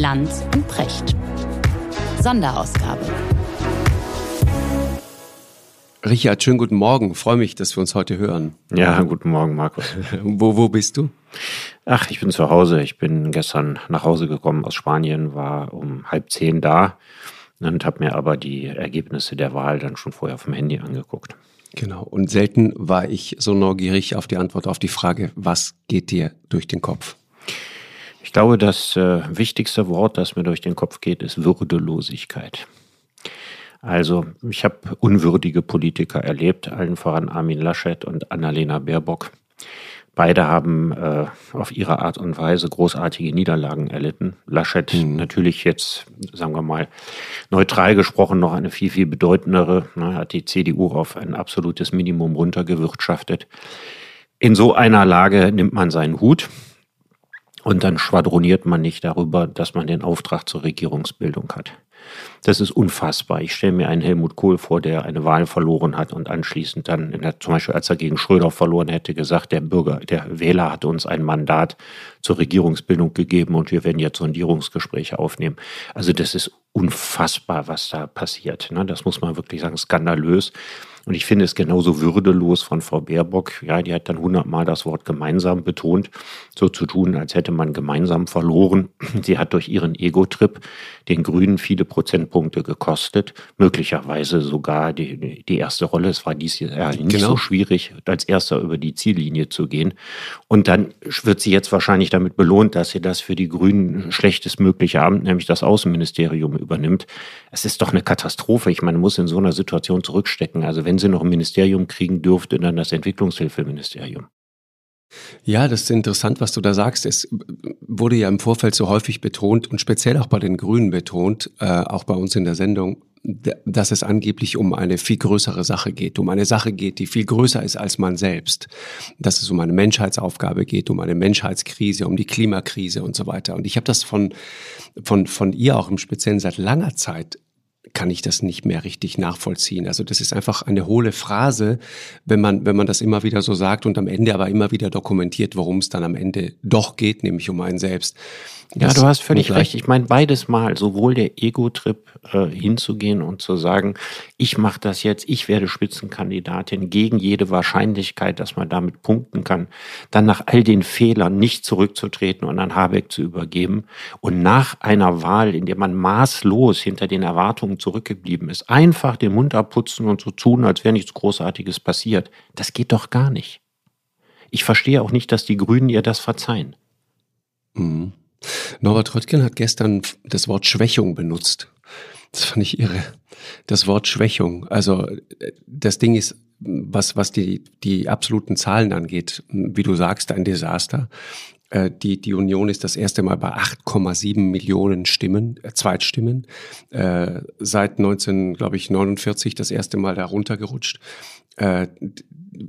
Lanz und Precht. Sonderausgabe. Richard, schönen guten Morgen. Freue mich, dass wir uns heute hören. Ja, guten Morgen, Markus. wo, wo bist du? Ach, ich bin zu Hause. Ich bin gestern nach Hause gekommen aus Spanien, war um halb zehn da und habe mir aber die Ergebnisse der Wahl dann schon vorher vom Handy angeguckt. Genau. Und selten war ich so neugierig auf die Antwort auf die Frage, was geht dir durch den Kopf? Ich glaube, das äh, wichtigste Wort, das mir durch den Kopf geht, ist Würdelosigkeit. Also ich habe unwürdige Politiker erlebt, allen voran Armin Laschet und Annalena Baerbock. Beide haben äh, auf ihre Art und Weise großartige Niederlagen erlitten. Laschet mhm. natürlich jetzt, sagen wir mal, neutral gesprochen noch eine viel, viel bedeutendere. Ne, hat die CDU auf ein absolutes Minimum runtergewirtschaftet. In so einer Lage nimmt man seinen Hut und dann schwadroniert man nicht darüber, dass man den Auftrag zur Regierungsbildung hat. Das ist unfassbar. Ich stelle mir einen Helmut Kohl vor, der eine Wahl verloren hat und anschließend dann, der, zum Beispiel als er gegen Schröder verloren hätte, gesagt, der Bürger, der Wähler hat uns ein Mandat zur Regierungsbildung gegeben und wir werden jetzt Sondierungsgespräche aufnehmen. Also das ist unfassbar, was da passiert. Ne? Das muss man wirklich sagen, skandalös. Und ich finde es genauso würdelos von Frau Baerbock. Ja, die hat dann hundertmal das Wort gemeinsam betont, so zu tun, als hätte man gemeinsam verloren. Sie hat durch ihren Ego-Trip den Grünen viele Prozentpunkte gekostet, möglicherweise sogar die, die erste Rolle. Es war dies Jahr nicht genau. so schwierig, als erster über die Ziellinie zu gehen. Und dann wird sie jetzt wahrscheinlich damit belohnt, dass sie das für die Grünen schlechtestmögliche Amt, nämlich das Außenministerium, übernimmt. Es ist doch eine Katastrophe. Ich meine, man muss in so einer Situation zurückstecken. Also wenn sie noch ein Ministerium kriegen dürfte, dann das Entwicklungshilfeministerium. Ja, das ist interessant, was du da sagst. Es wurde ja im Vorfeld so häufig betont und speziell auch bei den Grünen betont, äh, auch bei uns in der Sendung, dass es angeblich um eine viel größere Sache geht, um eine Sache geht, die viel größer ist als man selbst. Dass es um eine Menschheitsaufgabe geht, um eine Menschheitskrise, um die Klimakrise und so weiter. Und ich habe das von, von, von ihr auch im Speziellen seit langer Zeit kann ich das nicht mehr richtig nachvollziehen. Also das ist einfach eine hohle Phrase, wenn man, wenn man das immer wieder so sagt und am Ende aber immer wieder dokumentiert, worum es dann am Ende doch geht, nämlich um einen selbst. Ja, du hast völlig recht. Ich meine, beides Mal, sowohl der Ego-Trip äh, hinzugehen und zu sagen, ich mache das jetzt, ich werde Spitzenkandidatin gegen jede Wahrscheinlichkeit, dass man damit punkten kann, dann nach all den Fehlern nicht zurückzutreten und an Habeck zu übergeben und nach einer Wahl, in der man maßlos hinter den Erwartungen zurückgeblieben ist, einfach den Mund abputzen und so tun, als wäre nichts Großartiges passiert. Das geht doch gar nicht. Ich verstehe auch nicht, dass die Grünen ihr das verzeihen. Mhm. Norbert Röttgen hat gestern das Wort Schwächung benutzt. Das fand ich irre. Das Wort Schwächung. Also das Ding ist, was, was die, die absoluten Zahlen angeht, wie du sagst, ein Desaster. Äh, die, die Union ist das erste Mal bei 8,7 Millionen Stimmen, äh, Zweitstimmen. Äh, seit 19, glaube ich, 49 das erste Mal da runtergerutscht. Äh,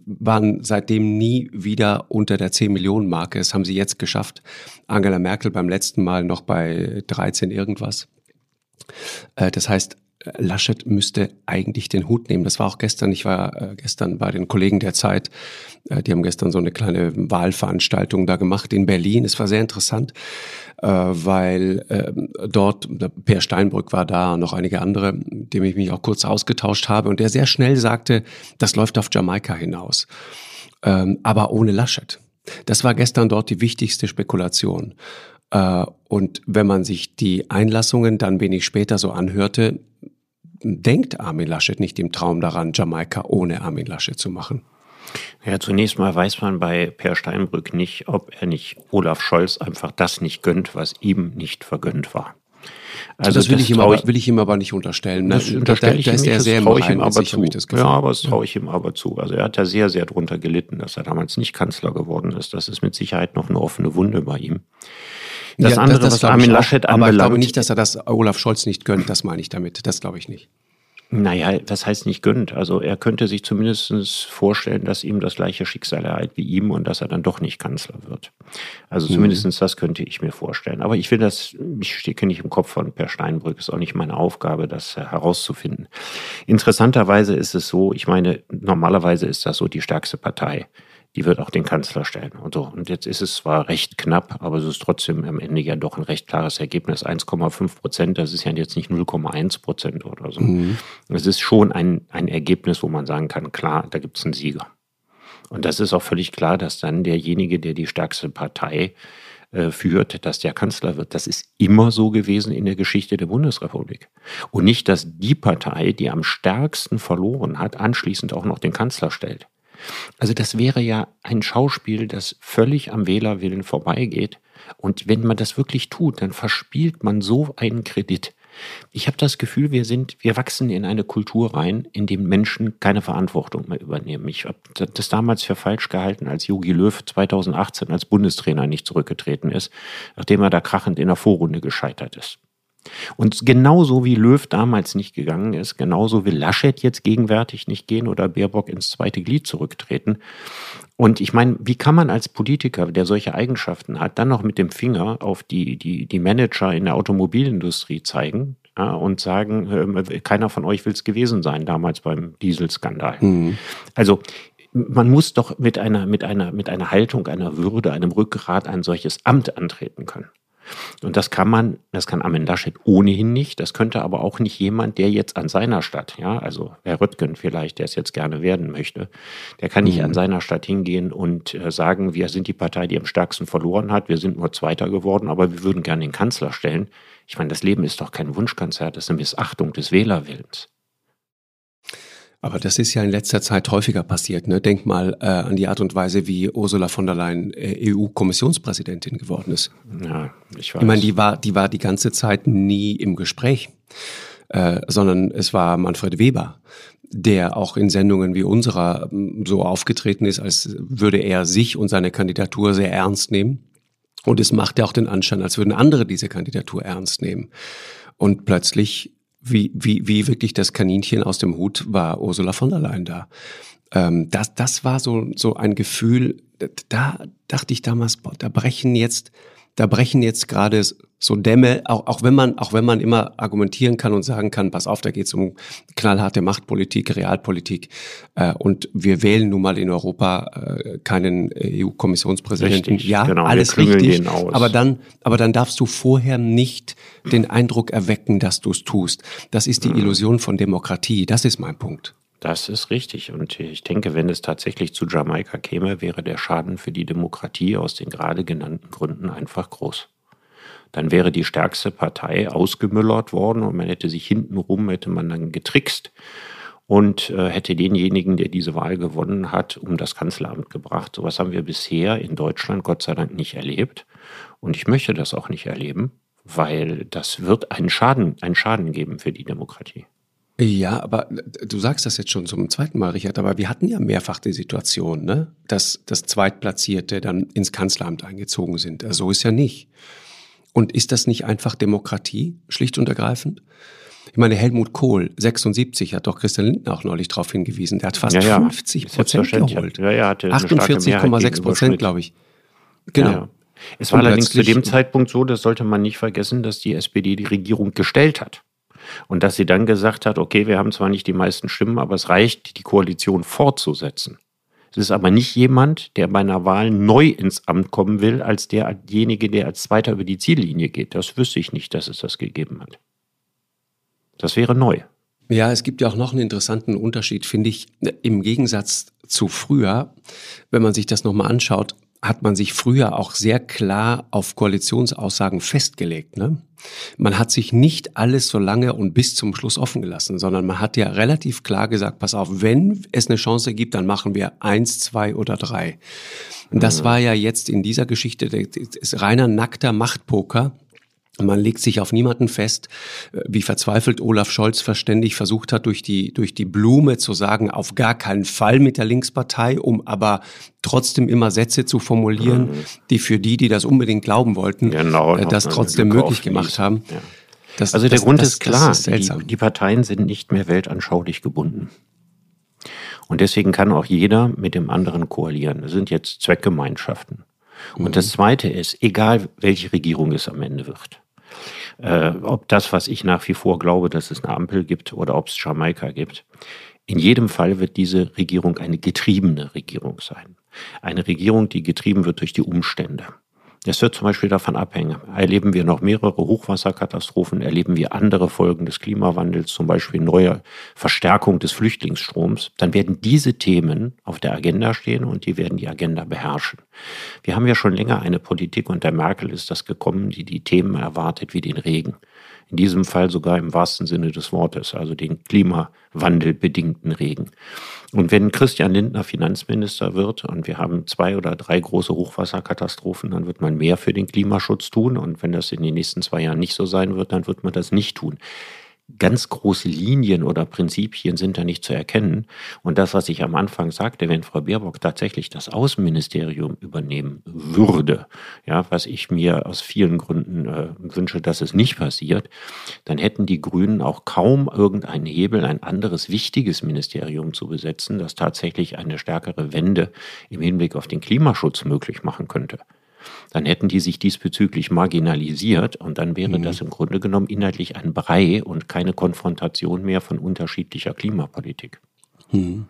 waren seitdem nie wieder unter der 10 Millionen Marke. Das haben sie jetzt geschafft. Angela Merkel beim letzten Mal noch bei 13 irgendwas. Äh, das heißt, Laschet müsste eigentlich den Hut nehmen. Das war auch gestern. Ich war äh, gestern bei den Kollegen der Zeit. Äh, die haben gestern so eine kleine Wahlveranstaltung da gemacht in Berlin. Es war sehr interessant, weil ähm, dort Per Steinbrück war da und noch einige andere, mit denen ich mich auch kurz ausgetauscht habe und der sehr schnell sagte, das läuft auf Jamaika hinaus. Ähm, aber ohne Laschet. Das war gestern dort die wichtigste Spekulation. Äh, und wenn man sich die Einlassungen dann wenig später so anhörte, denkt Armin Laschet nicht im Traum daran, Jamaika ohne Armin Laschet zu machen. Ja, zunächst mal weiß man bei Per Steinbrück nicht, ob er nicht Olaf Scholz einfach das nicht gönnt, was ihm nicht vergönnt war. Also das will, das ich, ihm aber, will ich ihm aber nicht unterstellen. Ne? Das unterstelle ich da, da ihm nicht, das traue ich ihm aber zu. Ja, aber das traue ich ihm aber zu. Also er hat ja sehr, sehr drunter gelitten, dass er damals nicht Kanzler geworden ist. Das ist mit Sicherheit noch eine offene Wunde bei ihm. Das ja, andere, das, das was Armin Laschet anbelangt. Aber ich glaube nicht, dass er das Olaf Scholz nicht gönnt. Das meine ich damit. Das glaube ich nicht. Naja, das heißt nicht gönnt. Also er könnte sich zumindest vorstellen, dass ihm das gleiche Schicksal ereilt wie ihm und dass er dann doch nicht Kanzler wird. Also mhm. zumindest das könnte ich mir vorstellen. Aber ich will das, ich stecke nicht im Kopf von Per Steinbrück, ist auch nicht meine Aufgabe, das herauszufinden. Interessanterweise ist es so, ich meine, normalerweise ist das so die stärkste Partei die wird auch den Kanzler stellen. Und, so. und jetzt ist es zwar recht knapp, aber es ist trotzdem am Ende ja doch ein recht klares Ergebnis. 1,5 Prozent, das ist ja jetzt nicht 0,1 Prozent oder so. Mhm. Es ist schon ein, ein Ergebnis, wo man sagen kann, klar, da gibt es einen Sieger. Und das ist auch völlig klar, dass dann derjenige, der die stärkste Partei äh, führt, dass der Kanzler wird. Das ist immer so gewesen in der Geschichte der Bundesrepublik. Und nicht, dass die Partei, die am stärksten verloren hat, anschließend auch noch den Kanzler stellt. Also das wäre ja ein Schauspiel, das völlig am Wählerwillen vorbeigeht. Und wenn man das wirklich tut, dann verspielt man so einen Kredit. Ich habe das Gefühl, wir sind, wir wachsen in eine Kultur rein, in dem Menschen keine Verantwortung mehr übernehmen. Ich habe das damals für falsch gehalten, als Jogi Löw 2018 als Bundestrainer nicht zurückgetreten ist, nachdem er da krachend in der Vorrunde gescheitert ist. Und genauso wie Löw damals nicht gegangen ist, genauso will Laschet jetzt gegenwärtig nicht gehen oder Baerbock ins zweite Glied zurücktreten. Und ich meine, wie kann man als Politiker, der solche Eigenschaften hat, dann noch mit dem Finger auf die, die, die Manager in der Automobilindustrie zeigen ja, und sagen, äh, keiner von euch will es gewesen sein, damals beim Dieselskandal. Mhm. Also man muss doch mit einer, mit, einer, mit einer Haltung, einer Würde, einem Rückgrat ein solches Amt antreten können. Und das kann man, das kann Armin Laschet ohnehin nicht. Das könnte aber auch nicht jemand, der jetzt an seiner Stadt, ja, also Herr Röttgen vielleicht, der es jetzt gerne werden möchte, der kann nicht mhm. an seiner Stadt hingehen und äh, sagen, wir sind die Partei, die am stärksten verloren hat, wir sind nur Zweiter geworden, aber wir würden gerne den Kanzler stellen. Ich meine, das Leben ist doch kein Wunschkonzert, das ist eine Missachtung des Wählerwillens. Aber das ist ja in letzter Zeit häufiger passiert. Ne? Denk mal äh, an die Art und Weise, wie Ursula von der Leyen äh, EU-Kommissionspräsidentin geworden ist. Ja, ich weiß. Ich meine, die war, die war die ganze Zeit nie im Gespräch, äh, sondern es war Manfred Weber, der auch in Sendungen wie unserer ähm, so aufgetreten ist, als würde er sich und seine Kandidatur sehr ernst nehmen. Und es macht ja auch den Anschein, als würden andere diese Kandidatur ernst nehmen. Und plötzlich wie, wie, wie wirklich das Kaninchen aus dem Hut war Ursula von der Leyen da. Ähm, das, das war so, so ein Gefühl, da dachte ich damals, boah, da brechen jetzt, da brechen jetzt gerade so Dämme, auch, auch wenn man, auch wenn man immer argumentieren kann und sagen kann, pass auf, da geht es um knallharte Machtpolitik, Realpolitik. Äh, und wir wählen nun mal in Europa äh, keinen EU-Kommissionspräsidenten. Ja, genau, alles richtig. Aber dann, aber dann darfst du vorher nicht den Eindruck erwecken, dass du es tust. Das ist die mhm. Illusion von Demokratie. Das ist mein Punkt. Das ist richtig. Und ich denke, wenn es tatsächlich zu Jamaika käme, wäre der Schaden für die Demokratie aus den gerade genannten Gründen einfach groß. Dann wäre die stärkste Partei ausgemüllert worden und man hätte sich hintenrum, hätte man dann getrickst und äh, hätte denjenigen, der diese Wahl gewonnen hat, um das Kanzleramt gebracht. Sowas haben wir bisher in Deutschland Gott sei Dank nicht erlebt. Und ich möchte das auch nicht erleben, weil das wird einen Schaden, einen Schaden geben für die Demokratie. Ja, aber du sagst das jetzt schon zum zweiten Mal, Richard, aber wir hatten ja mehrfach die Situation, ne, dass das Zweitplatzierte dann ins Kanzleramt eingezogen sind. Also so ist ja nicht. Und ist das nicht einfach Demokratie, schlicht und ergreifend? Ich meine, Helmut Kohl, 76, hat doch Christian Lindner auch neulich darauf hingewiesen. Der hat fast ja, ja. 50 Prozent geholt. Ja, ja, 48,6 Prozent, glaube ich. Genau. Ja, es war und allerdings zu dem Zeitpunkt so, das sollte man nicht vergessen, dass die SPD die Regierung gestellt hat. Und dass sie dann gesagt hat, okay, wir haben zwar nicht die meisten Stimmen, aber es reicht, die Koalition fortzusetzen. Es ist aber nicht jemand, der bei einer Wahl neu ins Amt kommen will, als derjenige, der als Zweiter über die Ziellinie geht. Das wüsste ich nicht, dass es das gegeben hat. Das wäre neu. Ja, es gibt ja auch noch einen interessanten Unterschied, finde ich, im Gegensatz zu früher, wenn man sich das nochmal anschaut hat man sich früher auch sehr klar auf Koalitionsaussagen festgelegt. Ne? Man hat sich nicht alles so lange und bis zum Schluss offen gelassen, sondern man hat ja relativ klar gesagt, pass auf, wenn es eine Chance gibt, dann machen wir eins, zwei oder drei. Und das mhm. war ja jetzt in dieser Geschichte das reiner nackter Machtpoker, man legt sich auf niemanden fest, äh, wie verzweifelt Olaf Scholz verständig versucht hat, durch die, durch die Blume zu sagen, auf gar keinen Fall mit der Linkspartei, um aber trotzdem immer Sätze zu formulieren, mhm. die für die, die das unbedingt glauben wollten, genau, äh, das trotzdem möglich gemacht haben. Ja. Das, also der das, Grund das, ist klar, ist die, die Parteien sind nicht mehr weltanschaulich gebunden. Und deswegen kann auch jeder mit dem anderen koalieren. Das sind jetzt Zweckgemeinschaften. Und mhm. das Zweite ist, egal welche Regierung es am Ende wird, äh, ob das, was ich nach wie vor glaube, dass es eine Ampel gibt oder ob es Jamaika gibt, In jedem Fall wird diese Regierung eine getriebene Regierung sein. Eine Regierung, die getrieben wird durch die Umstände. Es wird zum Beispiel davon abhängen, erleben wir noch mehrere Hochwasserkatastrophen, erleben wir andere Folgen des Klimawandels, zum Beispiel neue Verstärkung des Flüchtlingsstroms, dann werden diese Themen auf der Agenda stehen und die werden die Agenda beherrschen. Wir haben ja schon länger eine Politik und der Merkel ist das gekommen, die die Themen erwartet wie den Regen in diesem Fall sogar im wahrsten Sinne des Wortes, also den klimawandelbedingten Regen. Und wenn Christian Lindner Finanzminister wird und wir haben zwei oder drei große Hochwasserkatastrophen, dann wird man mehr für den Klimaschutz tun. Und wenn das in den nächsten zwei Jahren nicht so sein wird, dann wird man das nicht tun ganz große Linien oder Prinzipien sind da nicht zu erkennen. Und das, was ich am Anfang sagte, wenn Frau Baerbock tatsächlich das Außenministerium übernehmen würde, ja, was ich mir aus vielen Gründen äh, wünsche, dass es nicht passiert, dann hätten die Grünen auch kaum irgendeinen Hebel, ein anderes wichtiges Ministerium zu besetzen, das tatsächlich eine stärkere Wende im Hinblick auf den Klimaschutz möglich machen könnte dann hätten die sich diesbezüglich marginalisiert und dann wäre mhm. das im Grunde genommen inhaltlich ein Brei und keine Konfrontation mehr von unterschiedlicher Klimapolitik. Mhm.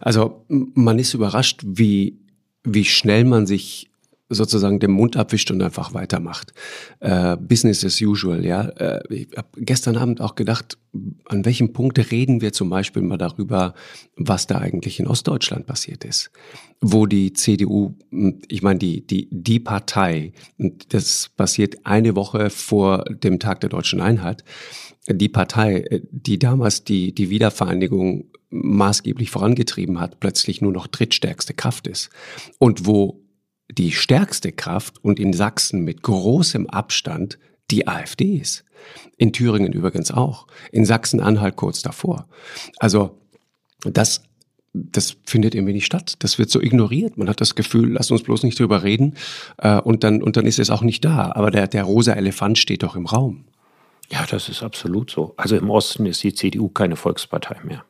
Also man ist überrascht, wie, wie schnell man sich sozusagen den Mund abwischt und einfach weitermacht. Äh, Business as usual, ja. Äh, ich habe gestern Abend auch gedacht, an welchem Punkt reden wir zum Beispiel mal darüber, was da eigentlich in Ostdeutschland passiert ist. Wo die CDU, ich meine, die, die, die Partei, das passiert eine Woche vor dem Tag der deutschen Einheit, die Partei, die damals die, die Wiedervereinigung maßgeblich vorangetrieben hat, plötzlich nur noch drittstärkste Kraft ist. Und wo die stärkste Kraft und in Sachsen mit großem Abstand die AfD ist. In Thüringen übrigens auch. In Sachsen-Anhalt kurz davor. Also das, das findet irgendwie nicht statt. Das wird so ignoriert. Man hat das Gefühl, lass uns bloß nicht drüber reden. Äh, und, dann, und dann ist es auch nicht da. Aber der, der rosa Elefant steht doch im Raum. Ja, das ist absolut so. Also im Osten ist die CDU keine Volkspartei mehr.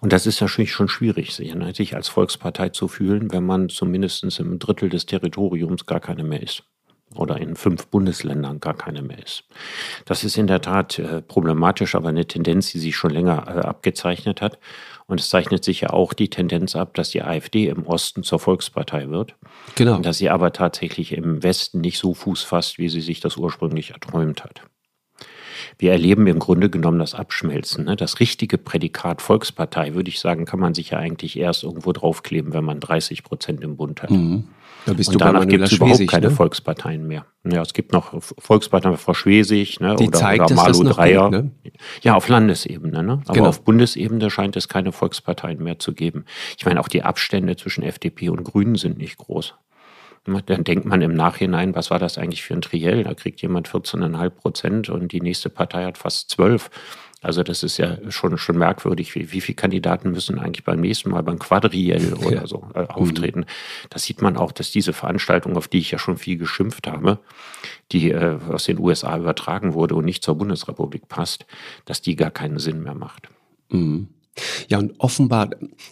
Und das ist natürlich schon schwierig, sich als Volkspartei zu fühlen, wenn man zumindest im Drittel des Territoriums gar keine mehr ist oder in fünf Bundesländern gar keine mehr ist. Das ist in der Tat äh, problematisch, aber eine Tendenz, die sich schon länger äh, abgezeichnet hat. Und es zeichnet sich ja auch die Tendenz ab, dass die AfD im Osten zur Volkspartei wird. Genau. Dass sie aber tatsächlich im Westen nicht so Fuß fasst, wie sie sich das ursprünglich erträumt hat wir erleben im Grunde genommen das Abschmelzen. Ne? Das richtige Prädikat Volkspartei, würde ich sagen, kann man sich ja eigentlich erst irgendwo draufkleben, wenn man 30 Prozent im Bund hat. Mhm. Da bist und du danach gibt es überhaupt keine ne? Volksparteien mehr. Ja, es gibt noch Volksparteien Frau Schwesig ne, Die oder, zeigt, oder Malu Dreier. Geht, ne? Ja, auf Landesebene. Ne? Aber genau. auf Bundesebene scheint es keine Volksparteien mehr zu geben. Ich meine, auch die Abstände zwischen FDP und Grünen sind nicht groß. Dann denkt man im Nachhinein, was war das eigentlich für ein Triell? Da kriegt jemand 14,5 Prozent und die nächste Partei hat fast 12. Also das ist ja schon, schon merkwürdig, wie, wie viele Kandidaten müssen eigentlich beim nächsten Mal beim Quadriell oder ja. so äh, auftreten. Mhm. Da sieht man auch, dass diese Veranstaltung, auf die ich ja schon viel geschimpft habe, die äh, aus den USA übertragen wurde und nicht zur Bundesrepublik passt, dass die gar keinen Sinn mehr macht. Mhm. Ja, und offenbar,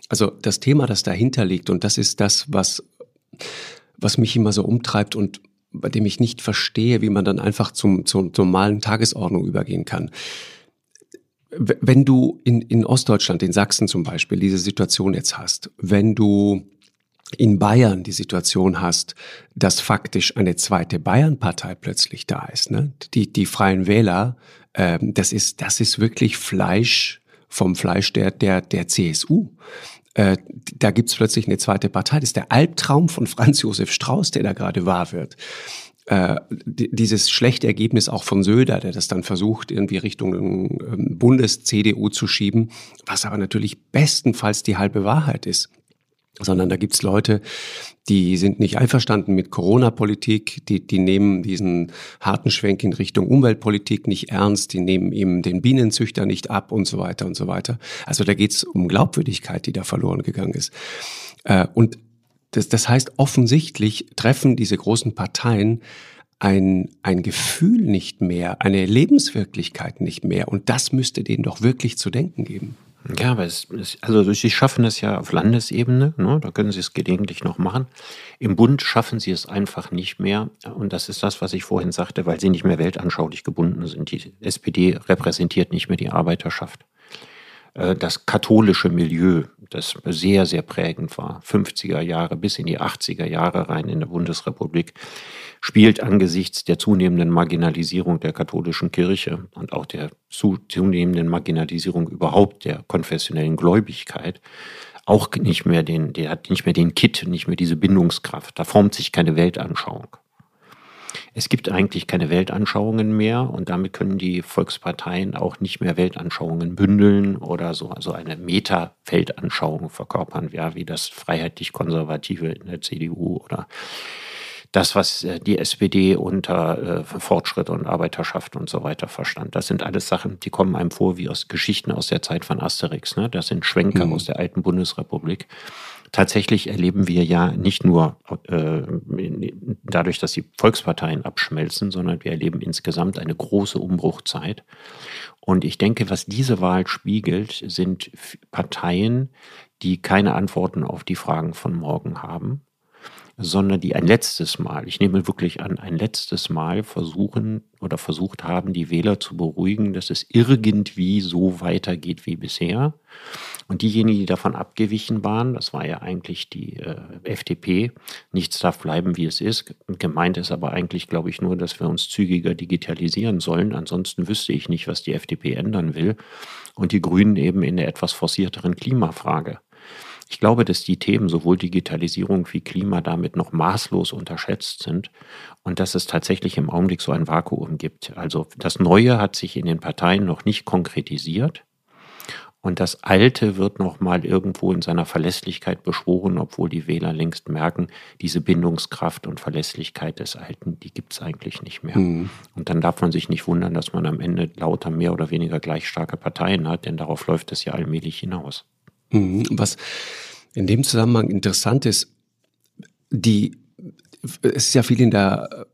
also das Thema, das dahinter liegt, und das ist das, was was mich immer so umtreibt und bei dem ich nicht verstehe, wie man dann einfach zum, zur normalen Tagesordnung übergehen kann. Wenn du in, in Ostdeutschland, in Sachsen zum Beispiel, diese Situation jetzt hast, wenn du in Bayern die Situation hast, dass faktisch eine zweite Bayern-Partei plötzlich da ist, ne? die, die Freien Wähler, ähm, das, ist, das ist wirklich Fleisch vom Fleisch der, der, der CSU äh, da gibt's plötzlich eine zweite Partei. Das ist der Albtraum von Franz Josef Strauß, der da gerade wahr wird. Äh, dieses schlechte Ergebnis auch von Söder, der das dann versucht, irgendwie Richtung ähm, Bundes-CDU zu schieben, was aber natürlich bestenfalls die halbe Wahrheit ist sondern da gibt's Leute, die sind nicht einverstanden mit Corona-Politik, die, die nehmen diesen harten Schwenk in Richtung Umweltpolitik nicht ernst, die nehmen ihm den Bienenzüchter nicht ab und so weiter und so weiter. Also da geht's um Glaubwürdigkeit, die da verloren gegangen ist. Äh, und das, das heißt, offensichtlich treffen diese großen Parteien ein, ein Gefühl nicht mehr, eine Lebenswirklichkeit nicht mehr. Und das müsste denen doch wirklich zu denken geben. Ja, aber es, es, also sie schaffen es ja auf Landesebene, ne? da können sie es gelegentlich noch machen. Im Bund schaffen sie es einfach nicht mehr. Und das ist das, was ich vorhin sagte, weil sie nicht mehr weltanschaulich gebunden sind. Die SPD repräsentiert nicht mehr die Arbeiterschaft. Äh, das katholische Milieu, das sehr, sehr prägend war, 50er Jahre bis in die 80er Jahre rein in der Bundesrepublik, spielt angesichts der zunehmenden Marginalisierung der katholischen Kirche und auch der zunehmenden Marginalisierung überhaupt der konfessionellen Gläubigkeit auch nicht mehr den, der hat nicht mehr den Kit, nicht mehr diese Bindungskraft. Da formt sich keine Weltanschauung. Es gibt eigentlich keine Weltanschauungen mehr und damit können die Volksparteien auch nicht mehr Weltanschauungen bündeln oder so also eine Meta-Weltanschauung verkörpern, ja, wie das freiheitlich-konservative in der CDU oder das, was äh, die SPD unter äh, Fortschritt und Arbeiterschaft und so weiter verstand. Das sind alles Sachen, die kommen einem vor wie aus Geschichten aus der Zeit von Asterix. Ne? Das sind Schwenker mhm. aus der alten Bundesrepublik. Tatsächlich erleben wir ja nicht nur äh, dadurch, dass die Volksparteien abschmelzen, sondern wir erleben insgesamt eine große Umbruchzeit. Und ich denke, was diese Wahl spiegelt, sind Parteien, die keine Antworten auf die Fragen von morgen haben, sondern die ein letztes Mal, ich nehme wirklich an, ein letztes Mal versuchen oder versucht haben, die Wähler zu beruhigen, dass es irgendwie so weitergeht wie bisher. Und diejenigen, die davon abgewichen waren, das war ja eigentlich die äh, FDP, nichts darf bleiben, wie es ist. Gemeint ist aber eigentlich, glaube ich, nur, dass wir uns zügiger digitalisieren sollen. Ansonsten wüsste ich nicht, was die FDP ändern will. Und die Grünen eben in der etwas forcierteren Klimafrage. Ich glaube, dass die Themen sowohl Digitalisierung wie Klima damit noch maßlos unterschätzt sind und dass es tatsächlich im Augenblick so ein Vakuum gibt. Also das Neue hat sich in den Parteien noch nicht konkretisiert. Und das Alte wird nochmal irgendwo in seiner Verlässlichkeit beschworen, obwohl die Wähler längst merken, diese Bindungskraft und Verlässlichkeit des Alten, die gibt es eigentlich nicht mehr. Mhm. Und dann darf man sich nicht wundern, dass man am Ende lauter mehr oder weniger gleich starke Parteien hat, denn darauf läuft es ja allmählich hinaus. Mhm. Was in dem Zusammenhang interessant ist, die, es ist ja viel in der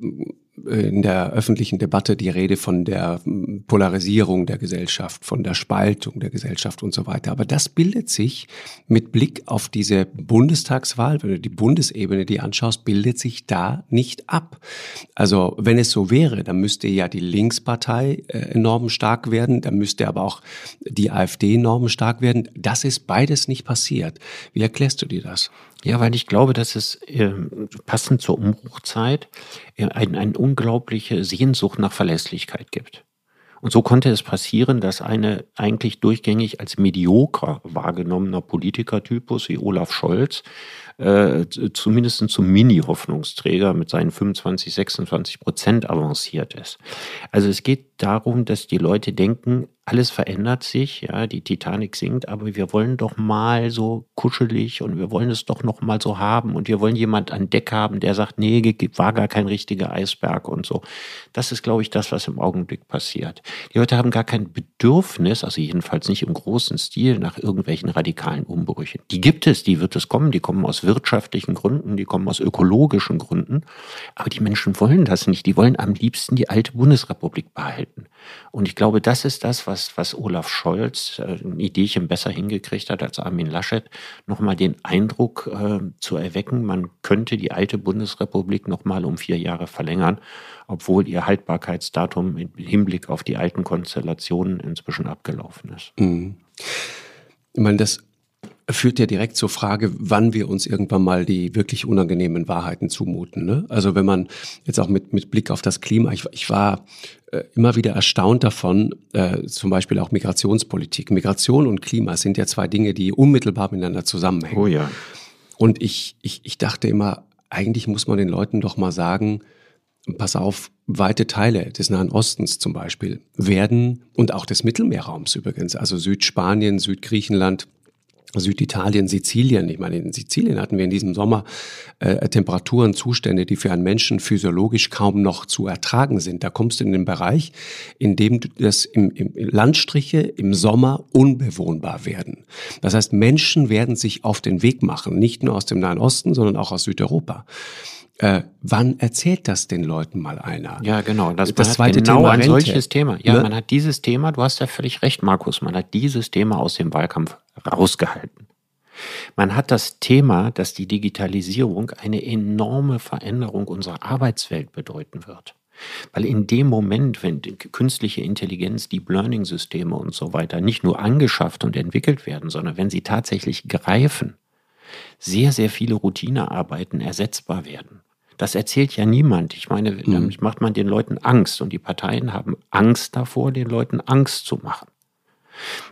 in der öffentlichen Debatte die Rede von der Polarisierung der Gesellschaft, von der Spaltung der Gesellschaft und so weiter. Aber das bildet sich mit Blick auf diese Bundestagswahl, wenn du die Bundesebene die anschaust, bildet sich da nicht ab. Also wenn es so wäre, dann müsste ja die Linkspartei äh, enorm stark werden, dann müsste aber auch die AfD enorm stark werden. Das ist beides nicht passiert. Wie erklärst du dir das? Ja, weil ich glaube, dass es äh, passend zur Umbruchzeit äh, eine ein unglaubliche Sehnsucht nach Verlässlichkeit gibt. Und so konnte es passieren, dass eine eigentlich durchgängig als medioker wahrgenommener Politikertypus wie Olaf Scholz äh, zumindest zum Mini-Hoffnungsträger mit seinen 25, 26 Prozent avanciert ist. Also es geht darum, dass die Leute denken, alles verändert sich, ja, die Titanic sinkt, aber wir wollen doch mal so kuschelig und wir wollen es doch noch mal so haben und wir wollen jemand an Deck haben, der sagt, nee, war gar kein richtiger Eisberg und so. Das ist, glaube ich, das, was im Augenblick passiert. Die Leute haben gar kein Bedürfnis, also jedenfalls nicht im großen Stil, nach irgendwelchen radikalen Umbrüchen. Die gibt es, die wird es kommen, die kommen aus wirtschaftlichen Gründen, die kommen aus ökologischen Gründen, aber die Menschen wollen das nicht. Die wollen am liebsten die alte Bundesrepublik behalten. Und ich glaube, das ist das, was, was Olaf Scholz äh, ein Ideechen besser hingekriegt hat als Armin Laschet, nochmal den Eindruck äh, zu erwecken, man könnte die alte Bundesrepublik nochmal um vier Jahre verlängern, obwohl ihr Haltbarkeitsdatum im Hinblick auf die alten Konstellationen inzwischen abgelaufen ist. Mhm. Ich meine, das führt ja direkt zur Frage, wann wir uns irgendwann mal die wirklich unangenehmen Wahrheiten zumuten. Ne? Also wenn man jetzt auch mit, mit Blick auf das Klima, ich, ich war immer wieder erstaunt davon, äh, zum Beispiel auch Migrationspolitik. Migration und Klima sind ja zwei Dinge, die unmittelbar miteinander zusammenhängen. Oh ja. Und ich, ich, ich dachte immer, eigentlich muss man den Leuten doch mal sagen, pass auf, weite Teile des Nahen Ostens zum Beispiel werden und auch des Mittelmeerraums übrigens, also Südspanien, Südgriechenland, Süditalien, Sizilien. Ich meine, in Sizilien hatten wir in diesem Sommer äh, Temperaturen, Zustände, die für einen Menschen physiologisch kaum noch zu ertragen sind. Da kommst du in den Bereich, in dem das im, im Landstriche im Sommer unbewohnbar werden. Das heißt, Menschen werden sich auf den Weg machen, nicht nur aus dem Nahen Osten, sondern auch aus Südeuropa. Äh, wann erzählt das den Leuten mal einer? Ja, genau. Das, das zweite genau Thema ein Rente. solches Thema. Ja, ne? man hat dieses Thema, du hast ja völlig recht, Markus, man hat dieses Thema aus dem Wahlkampf rausgehalten. Man hat das Thema, dass die Digitalisierung eine enorme Veränderung unserer Arbeitswelt bedeuten wird. Weil in dem Moment, wenn künstliche Intelligenz, Deep Learning-Systeme und so weiter nicht nur angeschafft und entwickelt werden, sondern wenn sie tatsächlich greifen, sehr, sehr viele Routinearbeiten ersetzbar werden. Das erzählt ja niemand. Ich meine, mhm. damit macht man den Leuten Angst und die Parteien haben Angst davor, den Leuten Angst zu machen.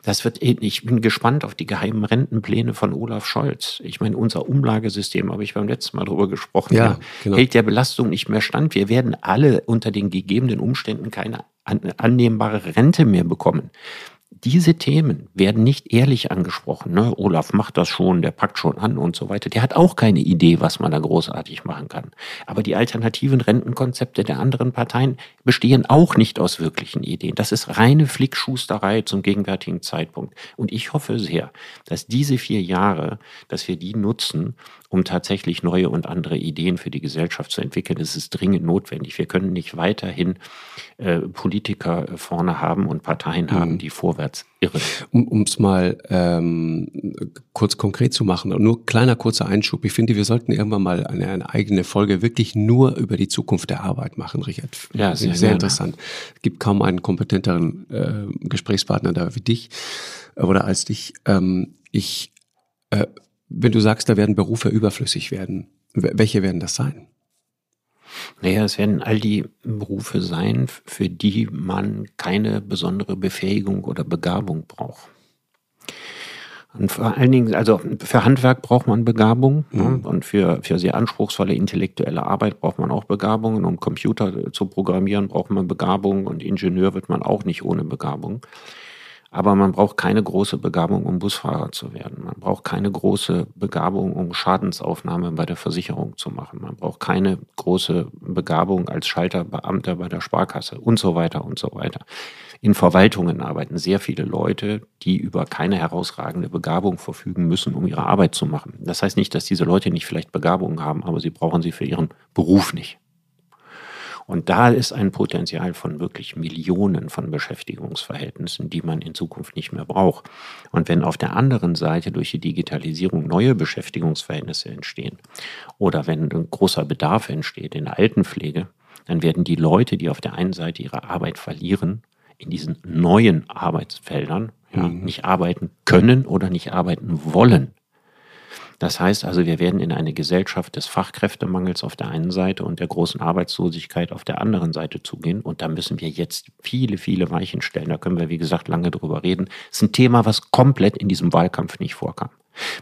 Das wird, ich bin gespannt auf die geheimen Rentenpläne von Olaf Scholz. Ich meine, unser Umlagesystem, habe ich beim letzten Mal darüber gesprochen, ja, genau. hält der Belastung nicht mehr stand. Wir werden alle unter den gegebenen Umständen keine annehmbare Rente mehr bekommen diese Themen werden nicht ehrlich angesprochen. Ne? Olaf macht das schon, der packt schon an und so weiter. Der hat auch keine Idee, was man da großartig machen kann. Aber die alternativen Rentenkonzepte der anderen Parteien bestehen auch nicht aus wirklichen Ideen. Das ist reine Flickschusterei zum gegenwärtigen Zeitpunkt. Und ich hoffe sehr, dass diese vier Jahre, dass wir die nutzen, um tatsächlich neue und andere Ideen für die Gesellschaft zu entwickeln. Das ist dringend notwendig. Wir können nicht weiterhin äh, Politiker vorne haben und Parteien mhm. haben, die vorwärts irren. Um es mal ähm, kurz konkret zu machen, nur kleiner kurzer Einschub. Ich finde, wir sollten irgendwann mal eine, eine eigene Folge wirklich nur über die Zukunft der Arbeit machen, Richard. Ja, sehr, sehr interessant. Es gibt kaum einen kompetenteren äh, Gesprächspartner da wie dich äh, oder als dich. Ähm, ich äh, wenn du sagst, da werden Berufe überflüssig werden, welche werden das sein? Naja, es werden all die Berufe sein, für die man keine besondere Befähigung oder Begabung braucht. Und vor allen Dingen, also für Handwerk braucht man Begabung mhm. ne? und für, für sehr anspruchsvolle intellektuelle Arbeit braucht man auch Begabung. um Computer zu programmieren braucht man Begabung und Ingenieur wird man auch nicht ohne Begabung. Aber man braucht keine große Begabung, um Busfahrer zu werden. Man braucht keine große Begabung, um Schadensaufnahme bei der Versicherung zu machen. Man braucht keine große Begabung als Schalterbeamter bei der Sparkasse und so weiter und so weiter. In Verwaltungen arbeiten sehr viele Leute, die über keine herausragende Begabung verfügen müssen, um ihre Arbeit zu machen. Das heißt nicht, dass diese Leute nicht vielleicht Begabungen haben, aber sie brauchen sie für ihren Beruf nicht. Und da ist ein Potenzial von wirklich Millionen von Beschäftigungsverhältnissen, die man in Zukunft nicht mehr braucht. Und wenn auf der anderen Seite durch die Digitalisierung neue Beschäftigungsverhältnisse entstehen oder wenn ein großer Bedarf entsteht in der Altenpflege, dann werden die Leute, die auf der einen Seite ihre Arbeit verlieren, in diesen neuen Arbeitsfeldern ja, mhm. nicht arbeiten können oder nicht arbeiten wollen. Das heißt also, wir werden in eine Gesellschaft des Fachkräftemangels auf der einen Seite und der großen Arbeitslosigkeit auf der anderen Seite zugehen. Und da müssen wir jetzt viele, viele Weichen stellen. Da können wir, wie gesagt, lange drüber reden. Das ist ein Thema, was komplett in diesem Wahlkampf nicht vorkam.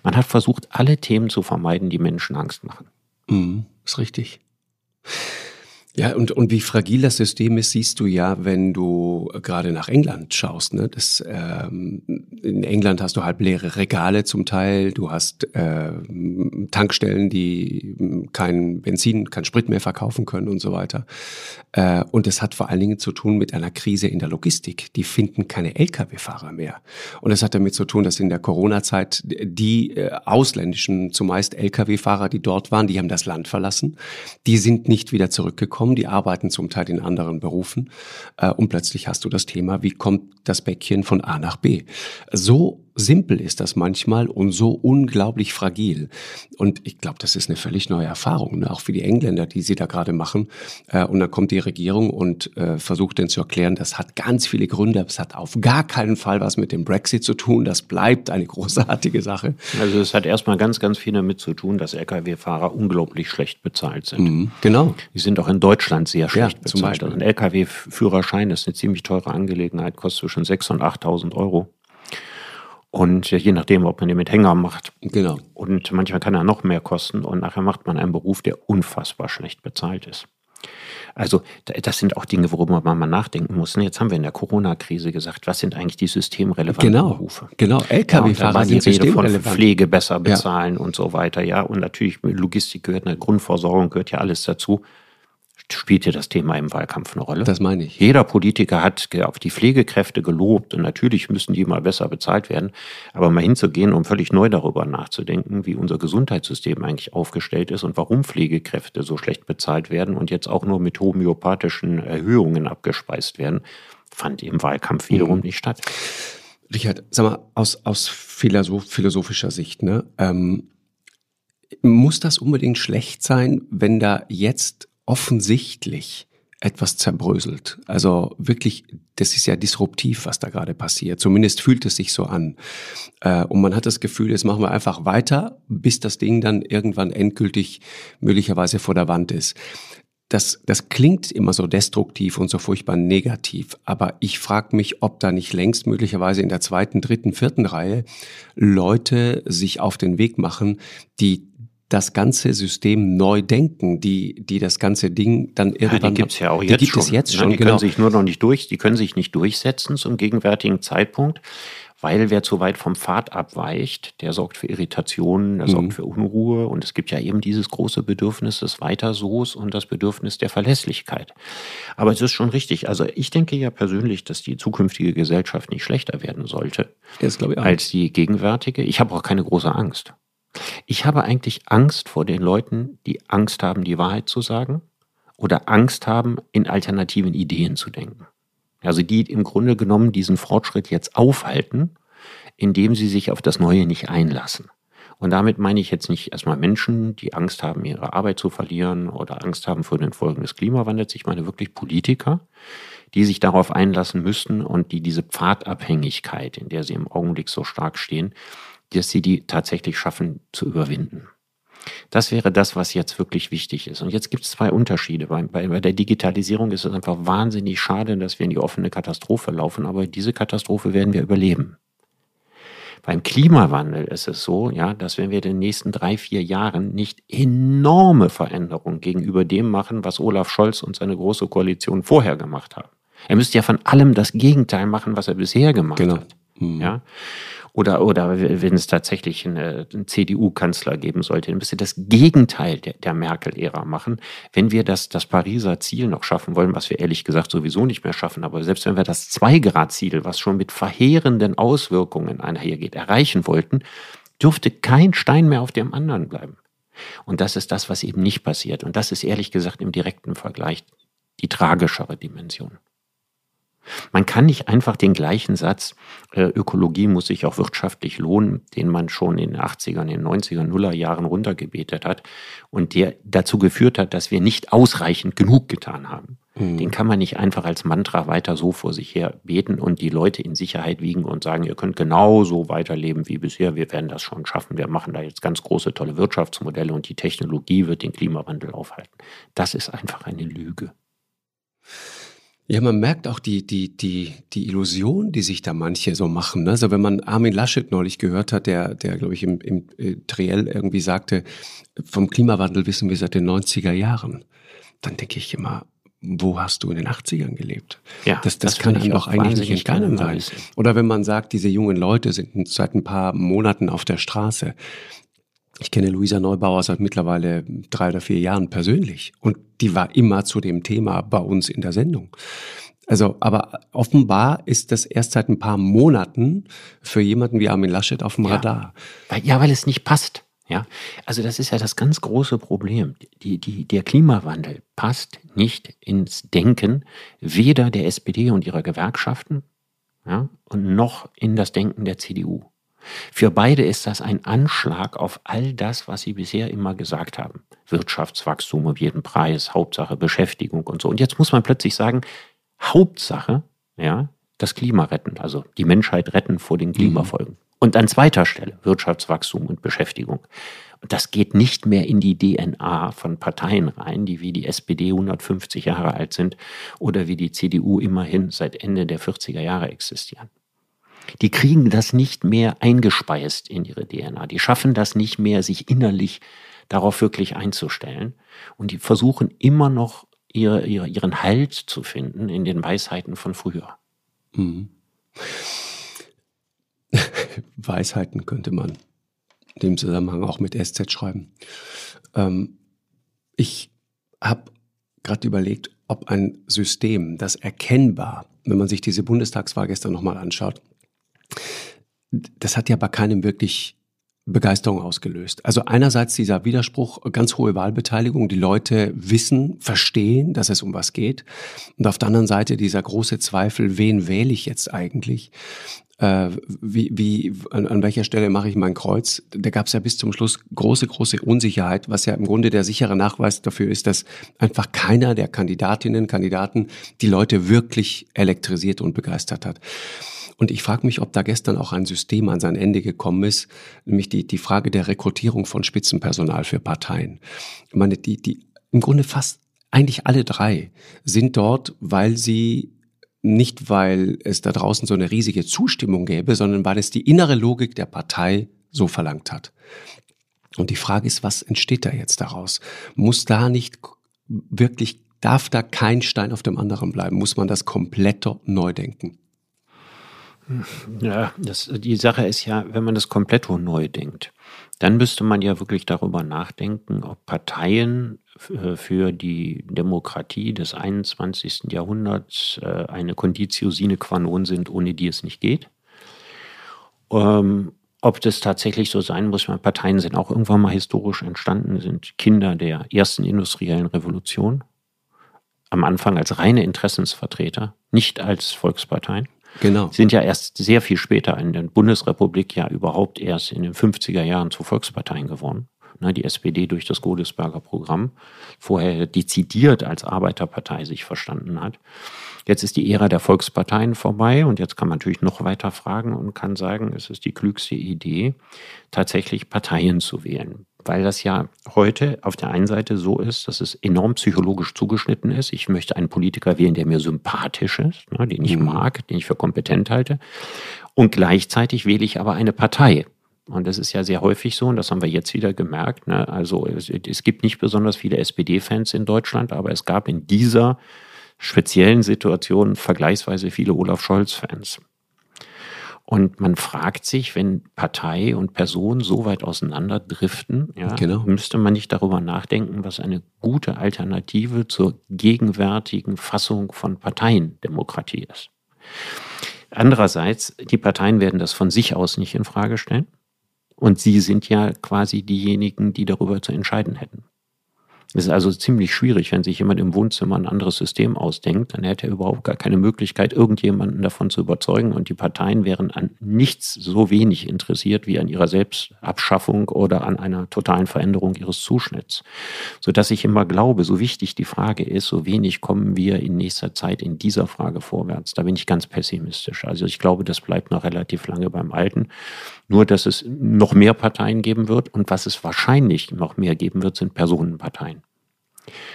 Man hat versucht, alle Themen zu vermeiden, die Menschen Angst machen. Mhm, ist richtig. Ja, und, und wie fragil das System ist, siehst du ja, wenn du gerade nach England schaust. Ne? Das, ähm, in England hast du halb leere Regale zum Teil, du hast äh, Tankstellen, die kein Benzin, kein Sprit mehr verkaufen können und so weiter. Äh, und es hat vor allen Dingen zu tun mit einer Krise in der Logistik. Die finden keine Lkw-Fahrer mehr. Und es hat damit zu tun, dass in der Corona-Zeit die äh, ausländischen, zumeist Lkw-Fahrer, die dort waren, die haben das Land verlassen. Die sind nicht wieder zurückgekommen kommen, die arbeiten zum Teil in anderen Berufen äh, und plötzlich hast du das Thema, wie kommt das Bäckchen von A nach B. So simpel ist das manchmal und so unglaublich fragil. Und ich glaube, das ist eine völlig neue Erfahrung, ne? auch für die Engländer, die sie da gerade machen. Äh, und dann kommt die Regierung und äh, versucht denen zu erklären, das hat ganz viele Gründe. Es hat auf gar keinen Fall was mit dem Brexit zu tun. Das bleibt eine großartige Sache. Also es hat erstmal ganz, ganz viel damit zu tun, dass Lkw-Fahrer unglaublich schlecht bezahlt sind. Mhm, genau. Die sind auch in Deutschland sehr schlecht ja, bezahlt. Also ein Lkw-Führerschein ist eine ziemlich teure Angelegenheit, kostet zwischen 6.000 und 8.000 Euro. Und je nachdem, ob man den mit Hänger macht. Genau. Und manchmal kann er noch mehr kosten und nachher macht man einen Beruf, der unfassbar schlecht bezahlt ist. Also das sind auch Dinge, worüber man mal nachdenken muss. Und jetzt haben wir in der Corona-Krise gesagt, was sind eigentlich die systemrelevanten genau, Berufe? Genau, LKW-Fahrer ja, sind systemrelevant. Von Pflege besser bezahlen ja. und so weiter. Ja, und natürlich Logistik gehört, eine Grundversorgung gehört ja alles dazu spielt hier das Thema im Wahlkampf eine Rolle? Das meine ich. Jeder Politiker hat auf die Pflegekräfte gelobt und natürlich müssen die mal besser bezahlt werden. Aber mal hinzugehen, um völlig neu darüber nachzudenken, wie unser Gesundheitssystem eigentlich aufgestellt ist und warum Pflegekräfte so schlecht bezahlt werden und jetzt auch nur mit homöopathischen Erhöhungen abgespeist werden, fand im Wahlkampf wiederum mhm. nicht statt. Richard, sag mal, aus, aus philosophischer Sicht, ne? Ähm, muss das unbedingt schlecht sein, wenn da jetzt offensichtlich etwas zerbröselt. Also wirklich, das ist ja disruptiv, was da gerade passiert. Zumindest fühlt es sich so an. Äh, und man hat das Gefühl, jetzt machen wir einfach weiter, bis das Ding dann irgendwann endgültig möglicherweise vor der Wand ist. Das, das klingt immer so destruktiv und so furchtbar negativ, aber ich frage mich, ob da nicht längst möglicherweise in der zweiten, dritten, vierten Reihe Leute sich auf den Weg machen, die das ganze System neu denken, die, die das ganze Ding dann irgendwann. Ja, die gibt's ja auch jetzt gibt schon. Es jetzt schon. die genau. können sich nur noch nicht durch, die können sich nicht durchsetzen zum gegenwärtigen Zeitpunkt, weil wer zu weit vom Pfad abweicht, der sorgt für Irritationen, der mhm. sorgt für Unruhe und es gibt ja eben dieses große Bedürfnis des Weiterso's und das Bedürfnis der Verlässlichkeit. Aber es ist schon richtig. Also ich denke ja persönlich, dass die zukünftige Gesellschaft nicht schlechter werden sollte als die gegenwärtige. Ich habe auch keine große Angst. Ich habe eigentlich Angst vor den Leuten, die Angst haben, die Wahrheit zu sagen oder Angst haben, in alternativen Ideen zu denken. Also die im Grunde genommen diesen Fortschritt jetzt aufhalten, indem sie sich auf das Neue nicht einlassen. Und damit meine ich jetzt nicht erstmal Menschen, die Angst haben, ihre Arbeit zu verlieren oder Angst haben vor den Folgen des Klimawandels. Ich meine wirklich Politiker, die sich darauf einlassen müssten und die diese Pfadabhängigkeit, in der sie im Augenblick so stark stehen, dass sie die tatsächlich schaffen zu überwinden. Das wäre das, was jetzt wirklich wichtig ist. Und jetzt gibt es zwei Unterschiede. Bei, bei, bei, der Digitalisierung ist es einfach wahnsinnig schade, dass wir in die offene Katastrophe laufen, aber diese Katastrophe werden wir überleben. Beim Klimawandel ist es so, ja, dass wenn wir in den nächsten drei, vier Jahren nicht enorme Veränderungen gegenüber dem machen, was Olaf Scholz und seine große Koalition vorher gemacht haben. Er müsste ja von allem das Gegenteil machen, was er bisher gemacht genau. hat. Mhm. Ja. Oder, oder wenn es tatsächlich eine, einen CDU-Kanzler geben sollte, dann müsste das Gegenteil der, der Merkel-Ära machen. Wenn wir das, das Pariser Ziel noch schaffen wollen, was wir ehrlich gesagt sowieso nicht mehr schaffen, aber selbst wenn wir das Zwei-Grad-Ziel, was schon mit verheerenden Auswirkungen einhergeht, erreichen wollten, dürfte kein Stein mehr auf dem anderen bleiben. Und das ist das, was eben nicht passiert. Und das ist ehrlich gesagt im direkten Vergleich die tragischere Dimension. Man kann nicht einfach den gleichen Satz, äh, Ökologie muss sich auch wirtschaftlich lohnen, den man schon in den 80ern, in den 90er, Nuller Jahren runtergebetet hat und der dazu geführt hat, dass wir nicht ausreichend genug getan haben. Mhm. Den kann man nicht einfach als Mantra weiter so vor sich her beten und die Leute in Sicherheit wiegen und sagen, ihr könnt genauso weiterleben wie bisher, wir werden das schon schaffen, wir machen da jetzt ganz große, tolle Wirtschaftsmodelle und die Technologie wird den Klimawandel aufhalten. Das ist einfach eine Lüge. Ja, man merkt auch die, die, die, die Illusion, die sich da manche so machen. Ne? Also wenn man Armin Laschet neulich gehört hat, der, der glaube ich, im, im äh, Triell irgendwie sagte, vom Klimawandel wissen wir seit den 90er Jahren, dann denke ich immer, wo hast du in den 80ern gelebt? Ja, das, das, das kann einem doch eigentlich nicht entgangen sein. Oder wenn man sagt, diese jungen Leute sind seit ein paar Monaten auf der Straße. Ich kenne Luisa Neubauer seit mittlerweile drei oder vier Jahren persönlich und die war immer zu dem Thema bei uns in der Sendung. Also, aber offenbar ist das erst seit ein paar Monaten für jemanden wie Armin Laschet auf dem ja. Radar. Weil, ja, weil es nicht passt. Ja, also das ist ja das ganz große Problem. Die, die, der Klimawandel passt nicht ins Denken weder der SPD und ihrer Gewerkschaften ja, und noch in das Denken der CDU. Für beide ist das ein Anschlag auf all das, was sie bisher immer gesagt haben. Wirtschaftswachstum um jeden Preis, Hauptsache Beschäftigung und so. Und jetzt muss man plötzlich sagen, Hauptsache, ja, das Klima retten, also die Menschheit retten vor den Klimafolgen. Mhm. Und an zweiter Stelle Wirtschaftswachstum und Beschäftigung. Und das geht nicht mehr in die DNA von Parteien rein, die wie die SPD 150 Jahre alt sind oder wie die CDU immerhin seit Ende der 40er Jahre existieren. Die kriegen das nicht mehr eingespeist in ihre DNA. Die schaffen das nicht mehr, sich innerlich darauf wirklich einzustellen. Und die versuchen immer noch ihre, ihre, ihren Halt zu finden in den Weisheiten von früher. Mhm. Weisheiten könnte man in dem Zusammenhang auch mit SZ schreiben. Ähm, ich habe gerade überlegt, ob ein System, das erkennbar, wenn man sich diese Bundestagswahl gestern nochmal anschaut, das hat ja bei keinem wirklich Begeisterung ausgelöst. Also einerseits dieser Widerspruch, ganz hohe Wahlbeteiligung, die Leute wissen, verstehen, dass es um was geht. Und auf der anderen Seite dieser große Zweifel, wen wähle ich jetzt eigentlich? äh, wie, wie, an, an welcher Stelle mache ich mein Kreuz? Da gab es ja bis zum Schluss große, große Unsicherheit, was ja im Grunde der sichere Nachweis dafür ist, dass einfach keiner der Kandidatinnen, Kandidaten die Leute wirklich elektrisiert und begeistert hat. Und ich frage mich, ob da gestern auch ein System an sein Ende gekommen ist, nämlich die, die Frage der Rekrutierung von Spitzenpersonal für Parteien. Ich meine, die, die im Grunde fast eigentlich alle drei sind dort, weil sie nicht, weil es da draußen so eine riesige Zustimmung gäbe, sondern weil es die innere Logik der Partei so verlangt hat. Und die Frage ist, was entsteht da jetzt daraus? Muss da nicht wirklich, darf da kein Stein auf dem anderen bleiben? Muss man das komplett neu denken? Ja, das, die Sache ist ja, wenn man das komplett neu denkt, dann müsste man ja wirklich darüber nachdenken, ob Parteien äh, für die Demokratie des 21. Jahrhunderts äh, eine Conditio sine qua non sind, ohne die es nicht geht. Ähm, ob das tatsächlich so sein muss, weil Parteien sind auch irgendwann mal historisch entstanden, sind Kinder der ersten industriellen Revolution. Am Anfang als reine Interessensvertreter, nicht als Volksparteien. Genau. Sind ja erst sehr viel später in der Bundesrepublik ja überhaupt erst in den 50er Jahren zu Volksparteien geworden ne, die SPD durch das Godesberger Programm, vorher dezidiert als Arbeiterpartei sich verstanden hat. Jetzt ist die Ära der Volksparteien vorbei und jetzt kann man natürlich noch weiter fragen und kann sagen, es ist die klügste Idee, tatsächlich Parteien zu wählen. Weil das ja heute auf der einen Seite so ist, dass es enorm psychologisch zugeschnitten ist. Ich möchte einen Politiker wählen, der mir sympathisch ist, ne, den ich mhm. mag, den ich für kompetent halte. Und gleichzeitig wähle ich aber eine Partei. Und das ist ja sehr häufig so, und das haben wir jetzt wieder gemerkt. Ne? Also es, es gibt nicht besonders viele SPD-Fans in Deutschland, aber es gab in dieser speziellen Situation vergleichsweise viele Olaf Scholz-Fans. Und man fragt sich, wenn Partei und Person so weit auseinanderdriften, ja, genau. müsste man nicht darüber nachdenken, was eine gute Alternative zur gegenwärtigen Fassung von Parteiendemokratie ist. Andererseits, die Parteien werden das von sich aus nicht in Frage stellen. Und sie sind ja quasi diejenigen, die darüber zu entscheiden hätten. Es ist also ziemlich schwierig, wenn sich jemand im Wohnzimmer ein anderes System ausdenkt, dann hätte er überhaupt gar keine Möglichkeit, irgendjemanden davon zu überzeugen. Und die Parteien wären an nichts so wenig interessiert wie an ihrer Selbstabschaffung oder an einer totalen Veränderung ihres Zuschnitts. Sodass ich immer glaube, so wichtig die Frage ist, so wenig kommen wir in nächster Zeit in dieser Frage vorwärts. Da bin ich ganz pessimistisch. Also ich glaube, das bleibt noch relativ lange beim Alten. Nur, dass es noch mehr Parteien geben wird und was es wahrscheinlich noch mehr geben wird, sind Personenparteien.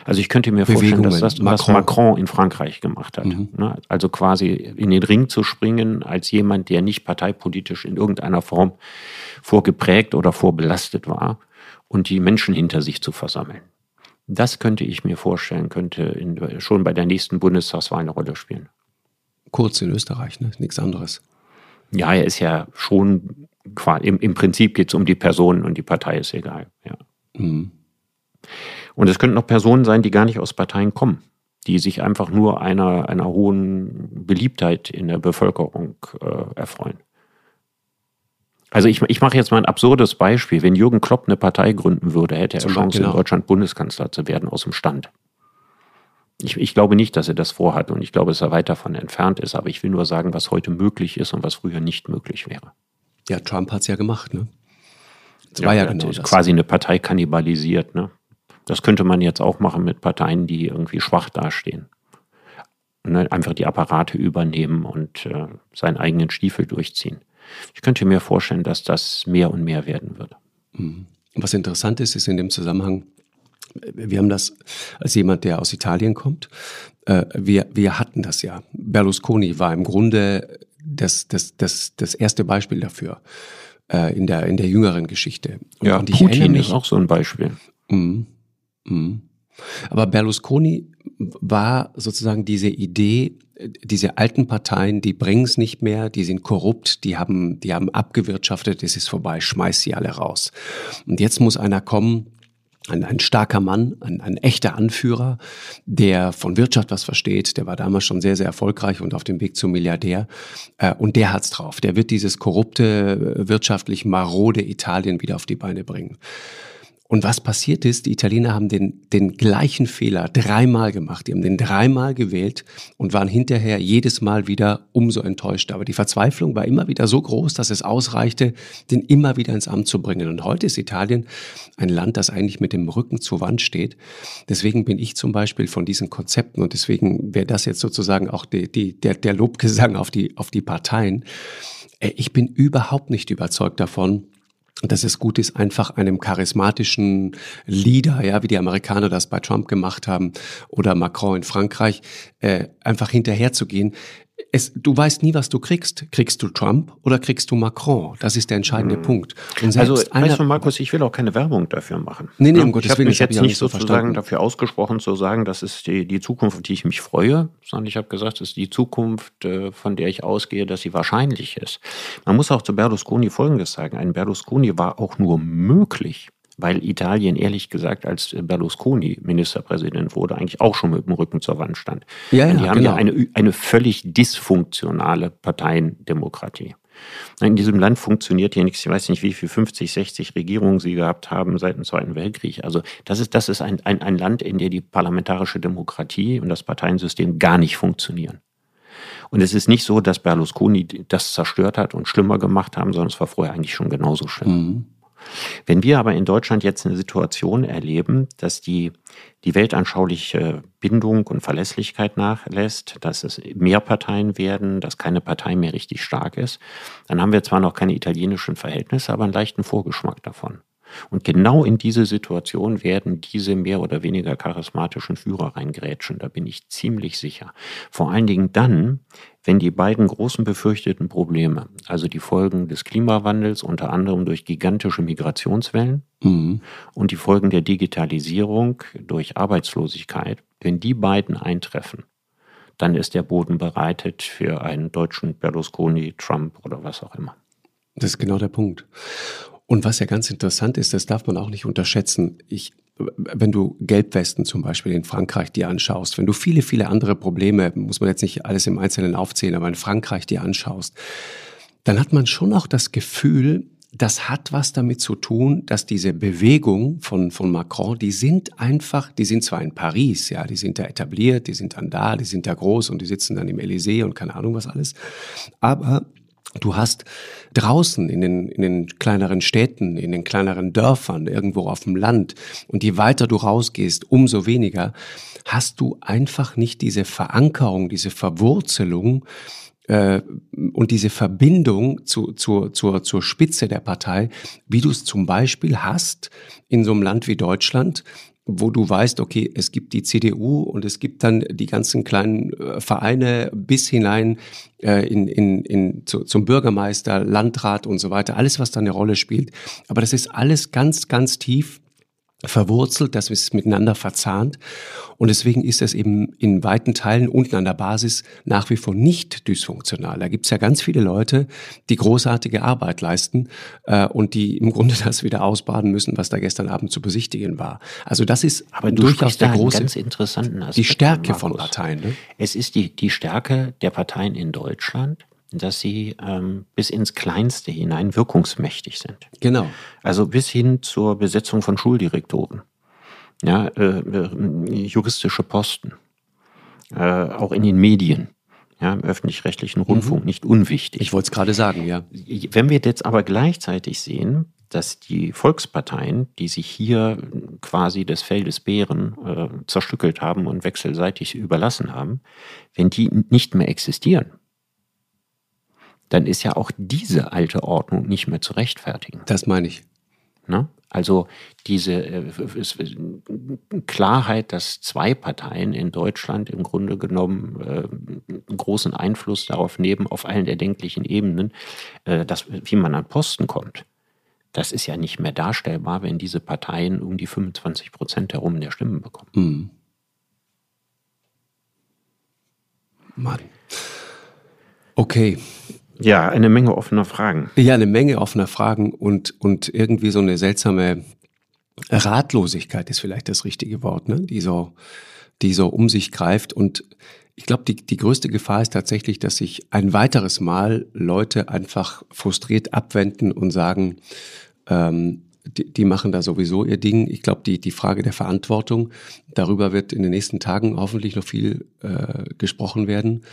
Also ich könnte mir vorstellen, dass das, Macron. was Macron in Frankreich gemacht hat. Mhm. Ne? Also quasi in den Ring zu springen als jemand, der nicht parteipolitisch in irgendeiner Form vorgeprägt oder vorbelastet war und die Menschen hinter sich zu versammeln. Das könnte ich mir vorstellen, könnte in, schon bei der nächsten Bundestagswahl eine Rolle spielen. Kurz in Österreich, ne? nichts anderes. Ja, er ist ja schon im, im Prinzip geht es um die Person und die Partei ist egal. Ja. Mhm. Und es könnten auch Personen sein, die gar nicht aus Parteien kommen, die sich einfach nur einer, einer hohen Beliebtheit in der Bevölkerung äh, erfreuen. Also ich, ich mache jetzt mal ein absurdes Beispiel. Wenn Jürgen Klopp eine Partei gründen würde, hätte er Zum Chance, genau. in Deutschland Bundeskanzler zu werden aus dem Stand. Ich, ich, glaube nicht, dass er das vorhat und ich glaube, dass er weit davon entfernt ist, aber ich will nur sagen, was heute möglich ist und was früher nicht möglich wäre. Ja, Trump hat es ja gemacht, ne? Das ja, war ja genau das. Quasi eine Partei kannibalisiert, ne? Das könnte man jetzt auch machen mit Parteien, die irgendwie schwach dastehen. Ne? Einfach die Apparate übernehmen und äh, seinen eigenen Stiefel durchziehen. Ich könnte mir vorstellen, dass das mehr und mehr werden wird. Mhm. Was interessant ist, ist in dem Zusammenhang, wir haben das als jemand, der aus Italien kommt, äh, wir, wir hatten das ja. Berlusconi war im Grunde das, das, das, das erste Beispiel dafür äh, in, der, in der jüngeren Geschichte. Und, ja, und ich Putin mich, ist auch so ein Beispiel. Mh, mh. Aber Berlusconi war sozusagen diese Idee, diese alten Parteien, die bringen es nicht mehr, die sind korrupt, die haben, die haben abgewirtschaftet, es ist vorbei, schmeiß sie alle raus. Und jetzt muss einer kommen, ein, ein starker Mann, ein, ein echter Anführer, der von Wirtschaft was versteht, der war damals schon sehr, sehr erfolgreich und auf dem Weg zum Milliardär. Äh, und der hat's drauf. Der wird dieses korrupte, wirtschaftlich marode Italien wieder auf die Beine bringen. Und was passiert ist, die Italiener haben den, den gleichen Fehler dreimal gemacht. Die haben den dreimal gewählt und waren hinterher jedes Mal wieder umso enttäuschter. Aber die Verzweiflung war immer wieder so groß, dass es ausreichte, den immer wieder ins Amt zu bringen. Und heute ist Italien ein Land, das eigentlich mit dem Rücken zur Wand steht. Deswegen bin ich zum Beispiel von diesen Konzepten und deswegen wäre das jetzt sozusagen auch die, die, der, der Lobgesang auf die, auf die Parteien. Äh, ich bin überhaupt nicht überzeugt davon, dass es gut ist, einfach einem charismatischen Leader, ja, wie die Amerikaner das bei Trump gemacht haben oder Macron in Frankreich, äh, einfach hinterherzugehen es, du weißt nie, was du kriegst. Kriegst du Trump oder kriegst du Macron? Das ist der entscheidende hm. Punkt. also, weißt du, Markus, ich will auch keine Werbung dafür machen. Nee, nee, um Gottes ich habe mich jetzt nicht sozusagen verstanden. dafür ausgesprochen zu sagen, das ist die, die Zukunft, auf die ich mich freue, sondern ich habe gesagt, das ist die Zukunft, äh, von der ich ausgehe, dass sie wahrscheinlich ist. Man muss auch zu Berlusconi Folgendes sagen. Ein Berlusconi war auch nur möglich, weil Italien ehrlich gesagt, als Berlusconi Ministerpräsident wurde, eigentlich auch schon mit dem Rücken zur Wand stand. Ja, ja, die haben genau. ja eine, eine völlig dysfunktionale Parteiendemokratie. In diesem Land funktioniert hier nichts. Ich weiß nicht, wie viel 50, 60 Regierungen sie gehabt haben seit dem Zweiten Weltkrieg. Also das ist, das ist ein, ein, ein Land, in dem die parlamentarische Demokratie und das Parteiensystem gar nicht funktionieren. Und es ist nicht so, dass Berlusconi das zerstört hat und schlimmer gemacht haben, sondern es war vorher eigentlich schon genauso schlimm. Mhm. Wenn wir aber in Deutschland jetzt eine Situation erleben, dass die, die weltanschauliche Bindung und Verlässlichkeit nachlässt, dass es mehr Parteien werden, dass keine Partei mehr richtig stark ist, dann haben wir zwar noch keine italienischen Verhältnisse, aber einen leichten Vorgeschmack davon. Und genau in diese Situation werden diese mehr oder weniger charismatischen Führer reingrätschen, da bin ich ziemlich sicher. Vor allen Dingen dann, wenn die beiden großen befürchteten Probleme, also die Folgen des Klimawandels, unter anderem durch gigantische Migrationswellen mhm. und die Folgen der Digitalisierung durch Arbeitslosigkeit, wenn die beiden eintreffen, dann ist der Boden bereitet für einen deutschen Berlusconi, Trump oder was auch immer. Das ist genau der Punkt. Und was ja ganz interessant ist, das darf man auch nicht unterschätzen. Ich, wenn du Gelbwesten zum Beispiel in Frankreich dir anschaust, wenn du viele, viele andere Probleme, muss man jetzt nicht alles im Einzelnen aufzählen, aber in Frankreich dir anschaust, dann hat man schon auch das Gefühl, das hat was damit zu tun, dass diese Bewegung von, von Macron, die sind einfach, die sind zwar in Paris, ja, die sind da etabliert, die sind dann da, die sind da groß und die sitzen dann im Élysée und keine Ahnung was alles, aber Du hast draußen in den, in den kleineren Städten, in den kleineren Dörfern, irgendwo auf dem Land, und je weiter du rausgehst, umso weniger, hast du einfach nicht diese Verankerung, diese Verwurzelung äh, und diese Verbindung zu, zur, zur, zur Spitze der Partei, wie du es zum Beispiel hast in so einem Land wie Deutschland, wo du weißt, okay, es gibt die CDU und es gibt dann die ganzen kleinen äh, Vereine bis hinein äh, in, in, in, zu, zum Bürgermeister, Landrat und so weiter, alles, was da eine Rolle spielt. Aber das ist alles ganz, ganz tief verwurzelt, das ist miteinander verzahnt. Und deswegen ist es eben in weiten Teilen unten an der Basis nach wie vor nicht dysfunktional. Da gibt es ja ganz viele Leute, die großartige Arbeit leisten äh, und die im Grunde das wieder ausbaden müssen, was da gestern Abend zu besichtigen war. Also das ist aber durchaus der große, ganz interessanten Aspekt, die Stärke von Parteien. Ne? Es ist die, die Stärke der Parteien in Deutschland dass sie ähm, bis ins Kleinste hinein wirkungsmächtig sind. Genau. Also bis hin zur Besetzung von Schuldirektoren, ja, äh, äh, juristische Posten, äh, auch in den Medien. Ja, im öffentlich-rechtlichen mhm. Rundfunk mhm. nicht unwichtig. Ich wollte es gerade sagen, ja. Wenn wir jetzt aber gleichzeitig sehen, dass die Volksparteien, die sich hier quasi des Feldes Bären äh, zerstückelt haben und wechselseitig überlassen haben, wenn die nicht mehr existieren, dann ist ja auch diese alte Ordnung nicht mehr zu rechtfertigen. Das meine ich. Ne? Also diese äh, Klarheit, dass zwei Parteien in Deutschland im Grunde genommen äh, großen Einfluss darauf nehmen, auf allen erdenklichen Ebenen, äh, dass, wie man an Posten kommt. Das ist ja nicht mehr darstellbar, wenn diese Parteien um die 25 Prozent herum der Stimmen bekommen. Mhm. Mann. Okay. Ja, eine Menge offener Fragen. Ja, eine Menge offener Fragen und, und irgendwie so eine seltsame Ratlosigkeit ist vielleicht das richtige Wort, ne? die, so, die so um sich greift. Und ich glaube, die, die größte Gefahr ist tatsächlich, dass sich ein weiteres Mal Leute einfach frustriert abwenden und sagen, ähm, die, die machen da sowieso ihr Ding. Ich glaube, die, die Frage der Verantwortung, darüber wird in den nächsten Tagen hoffentlich noch viel äh, gesprochen werden.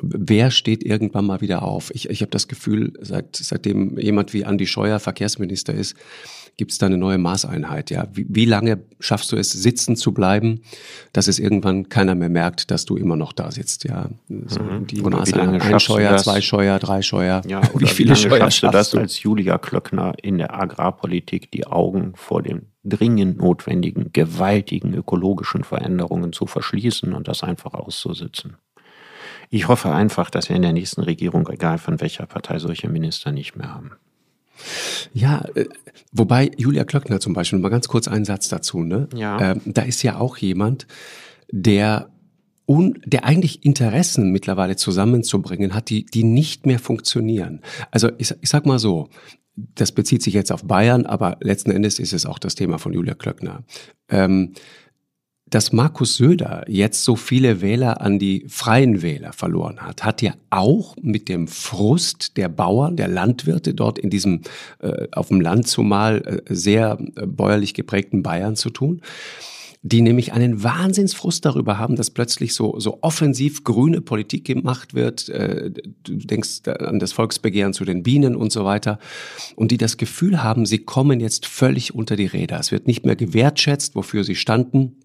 Wer steht irgendwann mal wieder auf? Ich, ich habe das Gefühl, seit, seitdem jemand wie Andi Scheuer Verkehrsminister ist, gibt es da eine neue Maßeinheit. Ja, wie, wie lange schaffst du es, sitzen zu bleiben, dass es irgendwann keiner mehr merkt, dass du immer noch da sitzt? Ja, so Mhm. die Oder wie Maßeinheit. Ein Scheuer, zwei Scheuer, drei Scheuer. Ja, wie viele lange Scheuer schaffst du das als Julia Klöckner in der Agrarpolitik, die Augen vor den dringend notwendigen, gewaltigen ökologischen Veränderungen zu verschließen und das einfach auszusitzen? Ich hoffe einfach, dass wir in der nächsten Regierung, egal von welcher Partei, solche Minister nicht mehr haben. Ja, äh, wobei Julia Klöckner zum Beispiel, mal ganz kurz einen Satz dazu, ne? Ja. Ähm, da ist ja auch jemand, der un, der eigentlich Interessen mittlerweile zusammenzubringen hat, die, die nicht mehr funktionieren. Also ich, ich sag mal so, das bezieht sich jetzt auf Bayern, aber letzten Endes ist es auch das Thema von Julia Klöckner. Ähm, dass Markus Söder jetzt so viele Wähler an die freien Wähler verloren hat, hat ja auch mit dem Frust der Bauern, der Landwirte dort in diesem äh, auf dem Land zumal äh, sehr äh, bäuerlich geprägten Bayern zu tun die nämlich einen Wahnsinnsfrust darüber haben, dass plötzlich so, so offensiv grüne Politik gemacht wird. Äh, Du denkst an das Volksbegehren zu den Bienen und so weiter. Und die das Gefühl haben, sie kommen jetzt völlig unter die Räder. Es wird nicht mehr gewertschätzt, wofür sie standen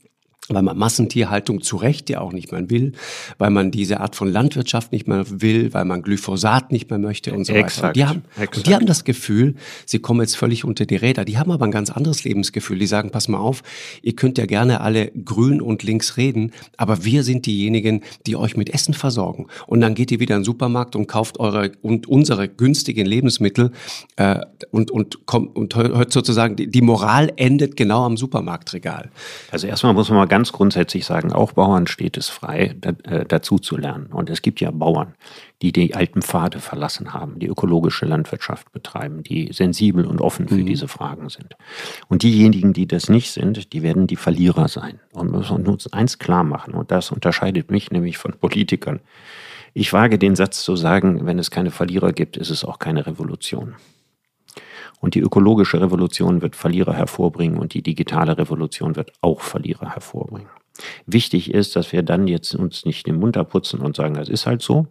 weil man Massentierhaltung zu Recht ja auch nicht mehr will, weil man diese Art von Landwirtschaft nicht mehr will, weil man Glyphosat nicht mehr möchte und so weiter. Exakt, Und die, haben, die haben das Gefühl, sie kommen jetzt völlig unter die Räder. Die haben aber ein ganz anderes Lebensgefühl. Die sagen, pass mal auf, ihr könnt ja gerne alle grün und links reden, aber wir sind diejenigen, die euch mit Essen versorgen. Und dann geht ihr wieder in den Supermarkt und kauft eure und unsere günstigen Lebensmittel äh, und, und, kommt, und hört sozusagen, die Moral endet genau am Supermarktregal. Also erstmal muss man mal ganz grundsätzlich sagen, auch Bauern steht es frei, da, äh, dazu zu lernen. Und es gibt ja Bauern, die die alten Pfade verlassen haben, die ökologische Landwirtschaft betreiben, die sensibel und offen für diese Fragen sind. Und diejenigen, die das nicht sind, die werden die Verlierer sein. Und wir müssen uns eins klar machen, und das unterscheidet mich nämlich von Politikern. Ich wage den Satz zu sagen, wenn es keine Verlierer gibt, ist es auch keine Revolution. Und die ökologische Revolution wird Verlierer hervorbringen und die digitale Revolution wird auch Verlierer hervorbringen. Wichtig ist, dass wir dann jetzt uns nicht den Mund abputzen und sagen, das ist halt so,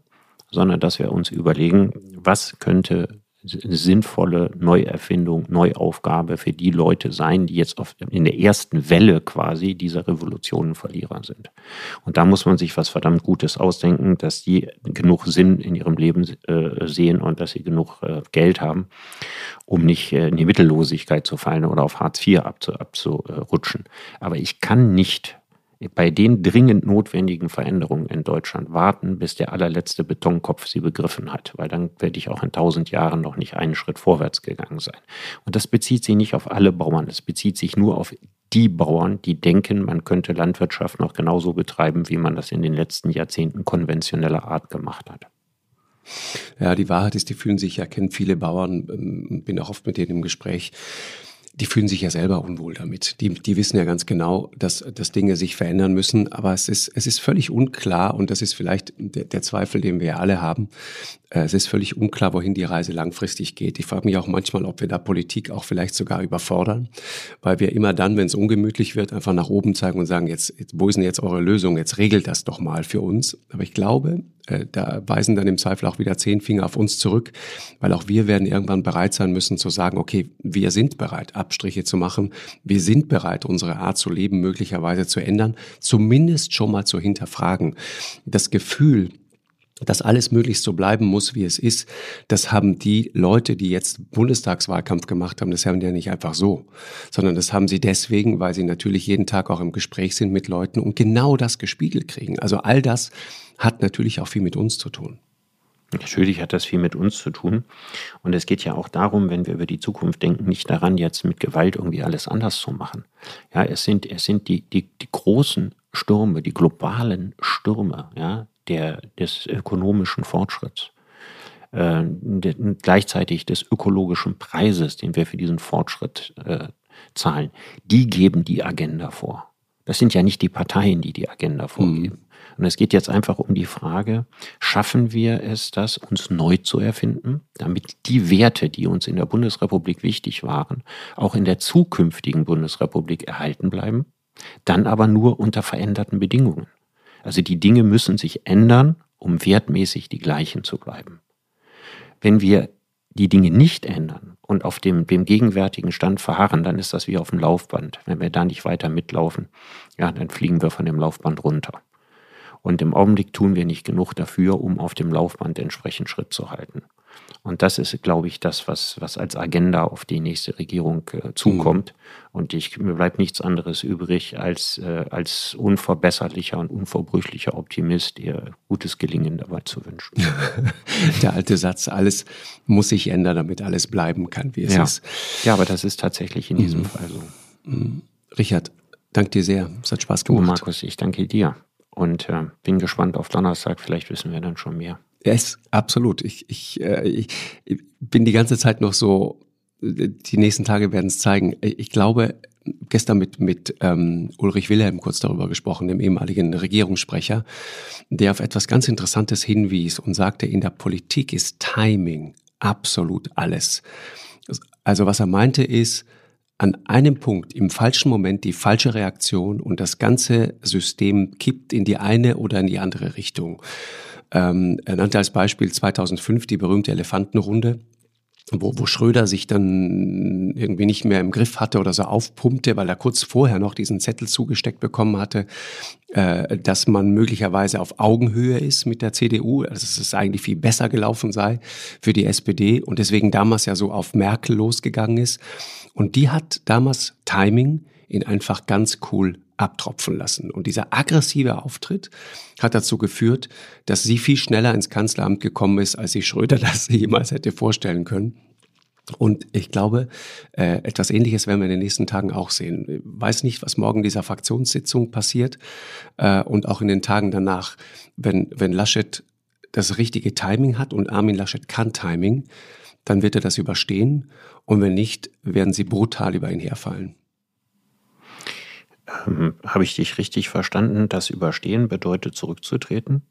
sondern dass wir uns überlegen, was könnte sinnvolle Neuerfindung, Neuaufgabe für die Leute sein, die jetzt in der ersten Welle quasi dieser Revolutionen Verlierer sind. Und da muss man sich was verdammt Gutes ausdenken, dass die genug Sinn in ihrem Leben äh, sehen und dass sie genug äh, Geld haben, um nicht äh, in die Mittellosigkeit zu fallen oder auf Hartz IV abzu, abzurutschen. Aber ich kann nicht bei den dringend notwendigen Veränderungen in Deutschland warten, bis der allerletzte Betonkopf sie begriffen hat, weil dann werde ich auch in tausend Jahren noch nicht einen Schritt vorwärts gegangen sein. Und das bezieht sich nicht auf alle Bauern, es bezieht sich nur auf die Bauern, die denken, man könnte Landwirtschaft noch genauso betreiben, wie man das in den letzten Jahrzehnten konventioneller Art gemacht hat. Ja, die Wahrheit ist, die fühlen sich ja, kennen viele Bauern, ähm, bin auch oft mit denen im Gespräch, die fühlen sich ja selber unwohl damit. Die, die wissen ja ganz genau, dass, dass Dinge sich verändern müssen, aber es ist, es ist völlig unklar und das ist vielleicht der, der Zweifel, den wir alle haben. Äh, Es ist völlig unklar, wohin die Reise langfristig geht. Ich frage mich auch manchmal, ob wir da Politik auch vielleicht sogar überfordern, weil wir immer dann, wenn es ungemütlich wird, einfach nach oben zeigen und sagen, jetzt, jetzt wo ist denn jetzt eure Lösung? Jetzt regelt das doch mal für uns. Aber ich glaube, äh, da weisen dann im Zweifel auch wieder zehn Finger auf uns zurück, weil auch wir werden irgendwann bereit sein müssen zu sagen, okay, wir sind bereit, Abstriche zu machen. Wir sind bereit, unsere Art zu leben möglicherweise zu ändern, zumindest schon mal zu hinterfragen. Das Gefühl, dass alles möglichst so bleiben muss, wie es ist, das haben die Leute, die jetzt Bundestagswahlkampf gemacht haben, das haben die ja nicht einfach so, sondern das haben sie deswegen, weil sie natürlich jeden Tag auch im Gespräch sind mit Leuten und genau das gespiegelt kriegen. Also all das hat natürlich auch viel mit uns zu tun. Natürlich hat das viel mit uns zu tun. Und es geht ja auch darum, wenn wir über die Zukunft denken, nicht daran, jetzt mit Gewalt irgendwie alles anders zu machen. Ja, es sind, es sind die, die, die großen Stürme, die globalen Stürme, ja, der, des ökonomischen Fortschritts, äh, de, gleichzeitig des ökologischen Preises, den wir für diesen Fortschritt äh, zahlen, die geben die Agenda vor. Das sind ja nicht die Parteien, die die Agenda vorgeben. Und es geht jetzt einfach um die Frage, schaffen wir es, das uns neu zu erfinden, damit die Werte, die uns in der Bundesrepublik wichtig waren, auch in der zukünftigen Bundesrepublik erhalten bleiben, dann aber nur unter veränderten Bedingungen. Also die Dinge müssen sich ändern, um wertmäßig die gleichen zu bleiben. Wenn wir die Dinge nicht ändern und auf dem, dem gegenwärtigen Stand verharren, dann ist das wie auf dem Laufband. Wenn wir da nicht weiter mitlaufen, ja, dann fliegen wir von dem Laufband runter. Und im Augenblick tun wir nicht genug dafür, um auf dem Laufband entsprechend Schritt zu halten. Und das ist, glaube ich, das, was, was als Agenda auf die nächste Regierung äh, zukommt. Mhm. Und ich, mir bleibt nichts anderes übrig, als, äh, als unverbesserlicher und unverbrüchlicher Optimist ihr gutes Gelingen dabei zu wünschen. Der alte Satz, alles muss sich ändern, damit alles bleiben kann, wie es ja. ist. Ja, aber das ist tatsächlich in diesem mhm. Fall so. Mhm. Richard, danke dir sehr. Es hat Spaß gemacht. Du, Markus, ich danke dir. Und äh, bin gespannt auf Donnerstag. Vielleicht wissen wir dann schon mehr. Es, absolut. Ich, ich, äh, ich bin die ganze Zeit noch so, die nächsten Tage werden es zeigen. Ich glaube, gestern mit, mit ähm, Ulrich Wilhelm kurz darüber gesprochen, dem ehemaligen Regierungssprecher, der auf etwas ganz Interessantes hinwies und sagte, in der Politik ist Timing absolut alles. Also was er meinte ist, an einem Punkt im falschen Moment die falsche Reaktion und das ganze System kippt in die eine oder in die andere Richtung. Ähm, er nannte als Beispiel 2005 die berühmte Elefantenrunde wo, wo Schröder sich dann irgendwie nicht mehr im Griff hatte oder so aufpumpte, weil er kurz vorher noch diesen Zettel zugesteckt bekommen hatte, äh, dass man möglicherweise auf Augenhöhe ist mit der CDU, also dass es eigentlich viel besser gelaufen sei für die SPD und deswegen damals ja so auf Merkel losgegangen ist. Und die hat damals Timing ihn einfach ganz cool abtropfen lassen. Und dieser aggressive Auftritt hat dazu geführt, dass sie viel schneller ins Kanzleramt gekommen ist, als sich Schröder das jemals hätte vorstellen können. Und ich glaube, äh, etwas Ähnliches werden wir in den nächsten Tagen auch sehen. Ich weiß nicht, was morgen dieser Fraktionssitzung passiert äh, und auch in den Tagen danach, wenn, wenn Laschet das richtige Timing hat und Armin Laschet kann Timing, dann wird er das überstehen und wenn nicht, werden sie brutal über ihn herfallen. Ähm, Habe ich dich richtig verstanden? Das Überstehen bedeutet zurückzutreten?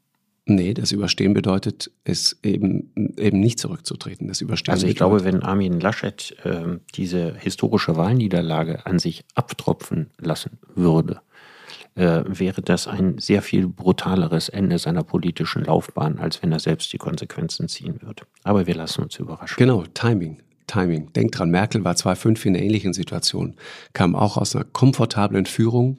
Nee, das Überstehen bedeutet es eben, eben nicht zurückzutreten. Das Überstehen also ich glaube, wenn Armin Laschet äh, diese historische Wahlniederlage an sich abtropfen lassen würde, äh, wäre das ein sehr viel brutaleres Ende seiner politischen Laufbahn, als wenn er selbst die Konsequenzen ziehen würde. Aber wir lassen uns überraschen. Genau, Timing. Timing. Denkt dran, Merkel war 2005 in einer ähnlichen Situation, kam auch aus einer komfortablen Führung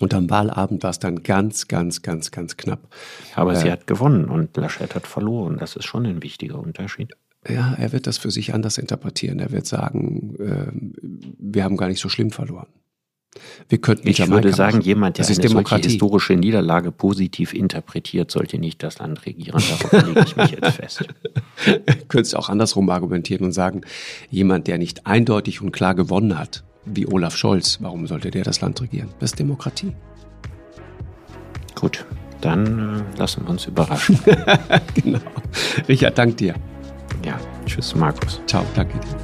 und am Wahlabend war es dann ganz, ganz, ganz, ganz knapp. Aber äh, sie hat gewonnen und Laschet hat verloren. Das ist schon ein wichtiger Unterschied. Ja, er wird das für sich anders interpretieren. Er wird sagen, äh, wir haben gar nicht so schlimm verloren. Wir könnten ich Jamaika würde sagen, machen. jemand, der das eine solche historische Niederlage positiv interpretiert, sollte nicht das Land regieren. Darauf lege ich mich jetzt fest. Könntest auch andersrum argumentieren und sagen, jemand, der nicht eindeutig und klar gewonnen hat, wie Olaf Scholz, warum sollte der das Land regieren? Das ist Demokratie. Gut, dann äh, lassen wir uns überraschen. genau. Richard, dank dir. Ja, tschüss, Markus. Ciao, danke dir.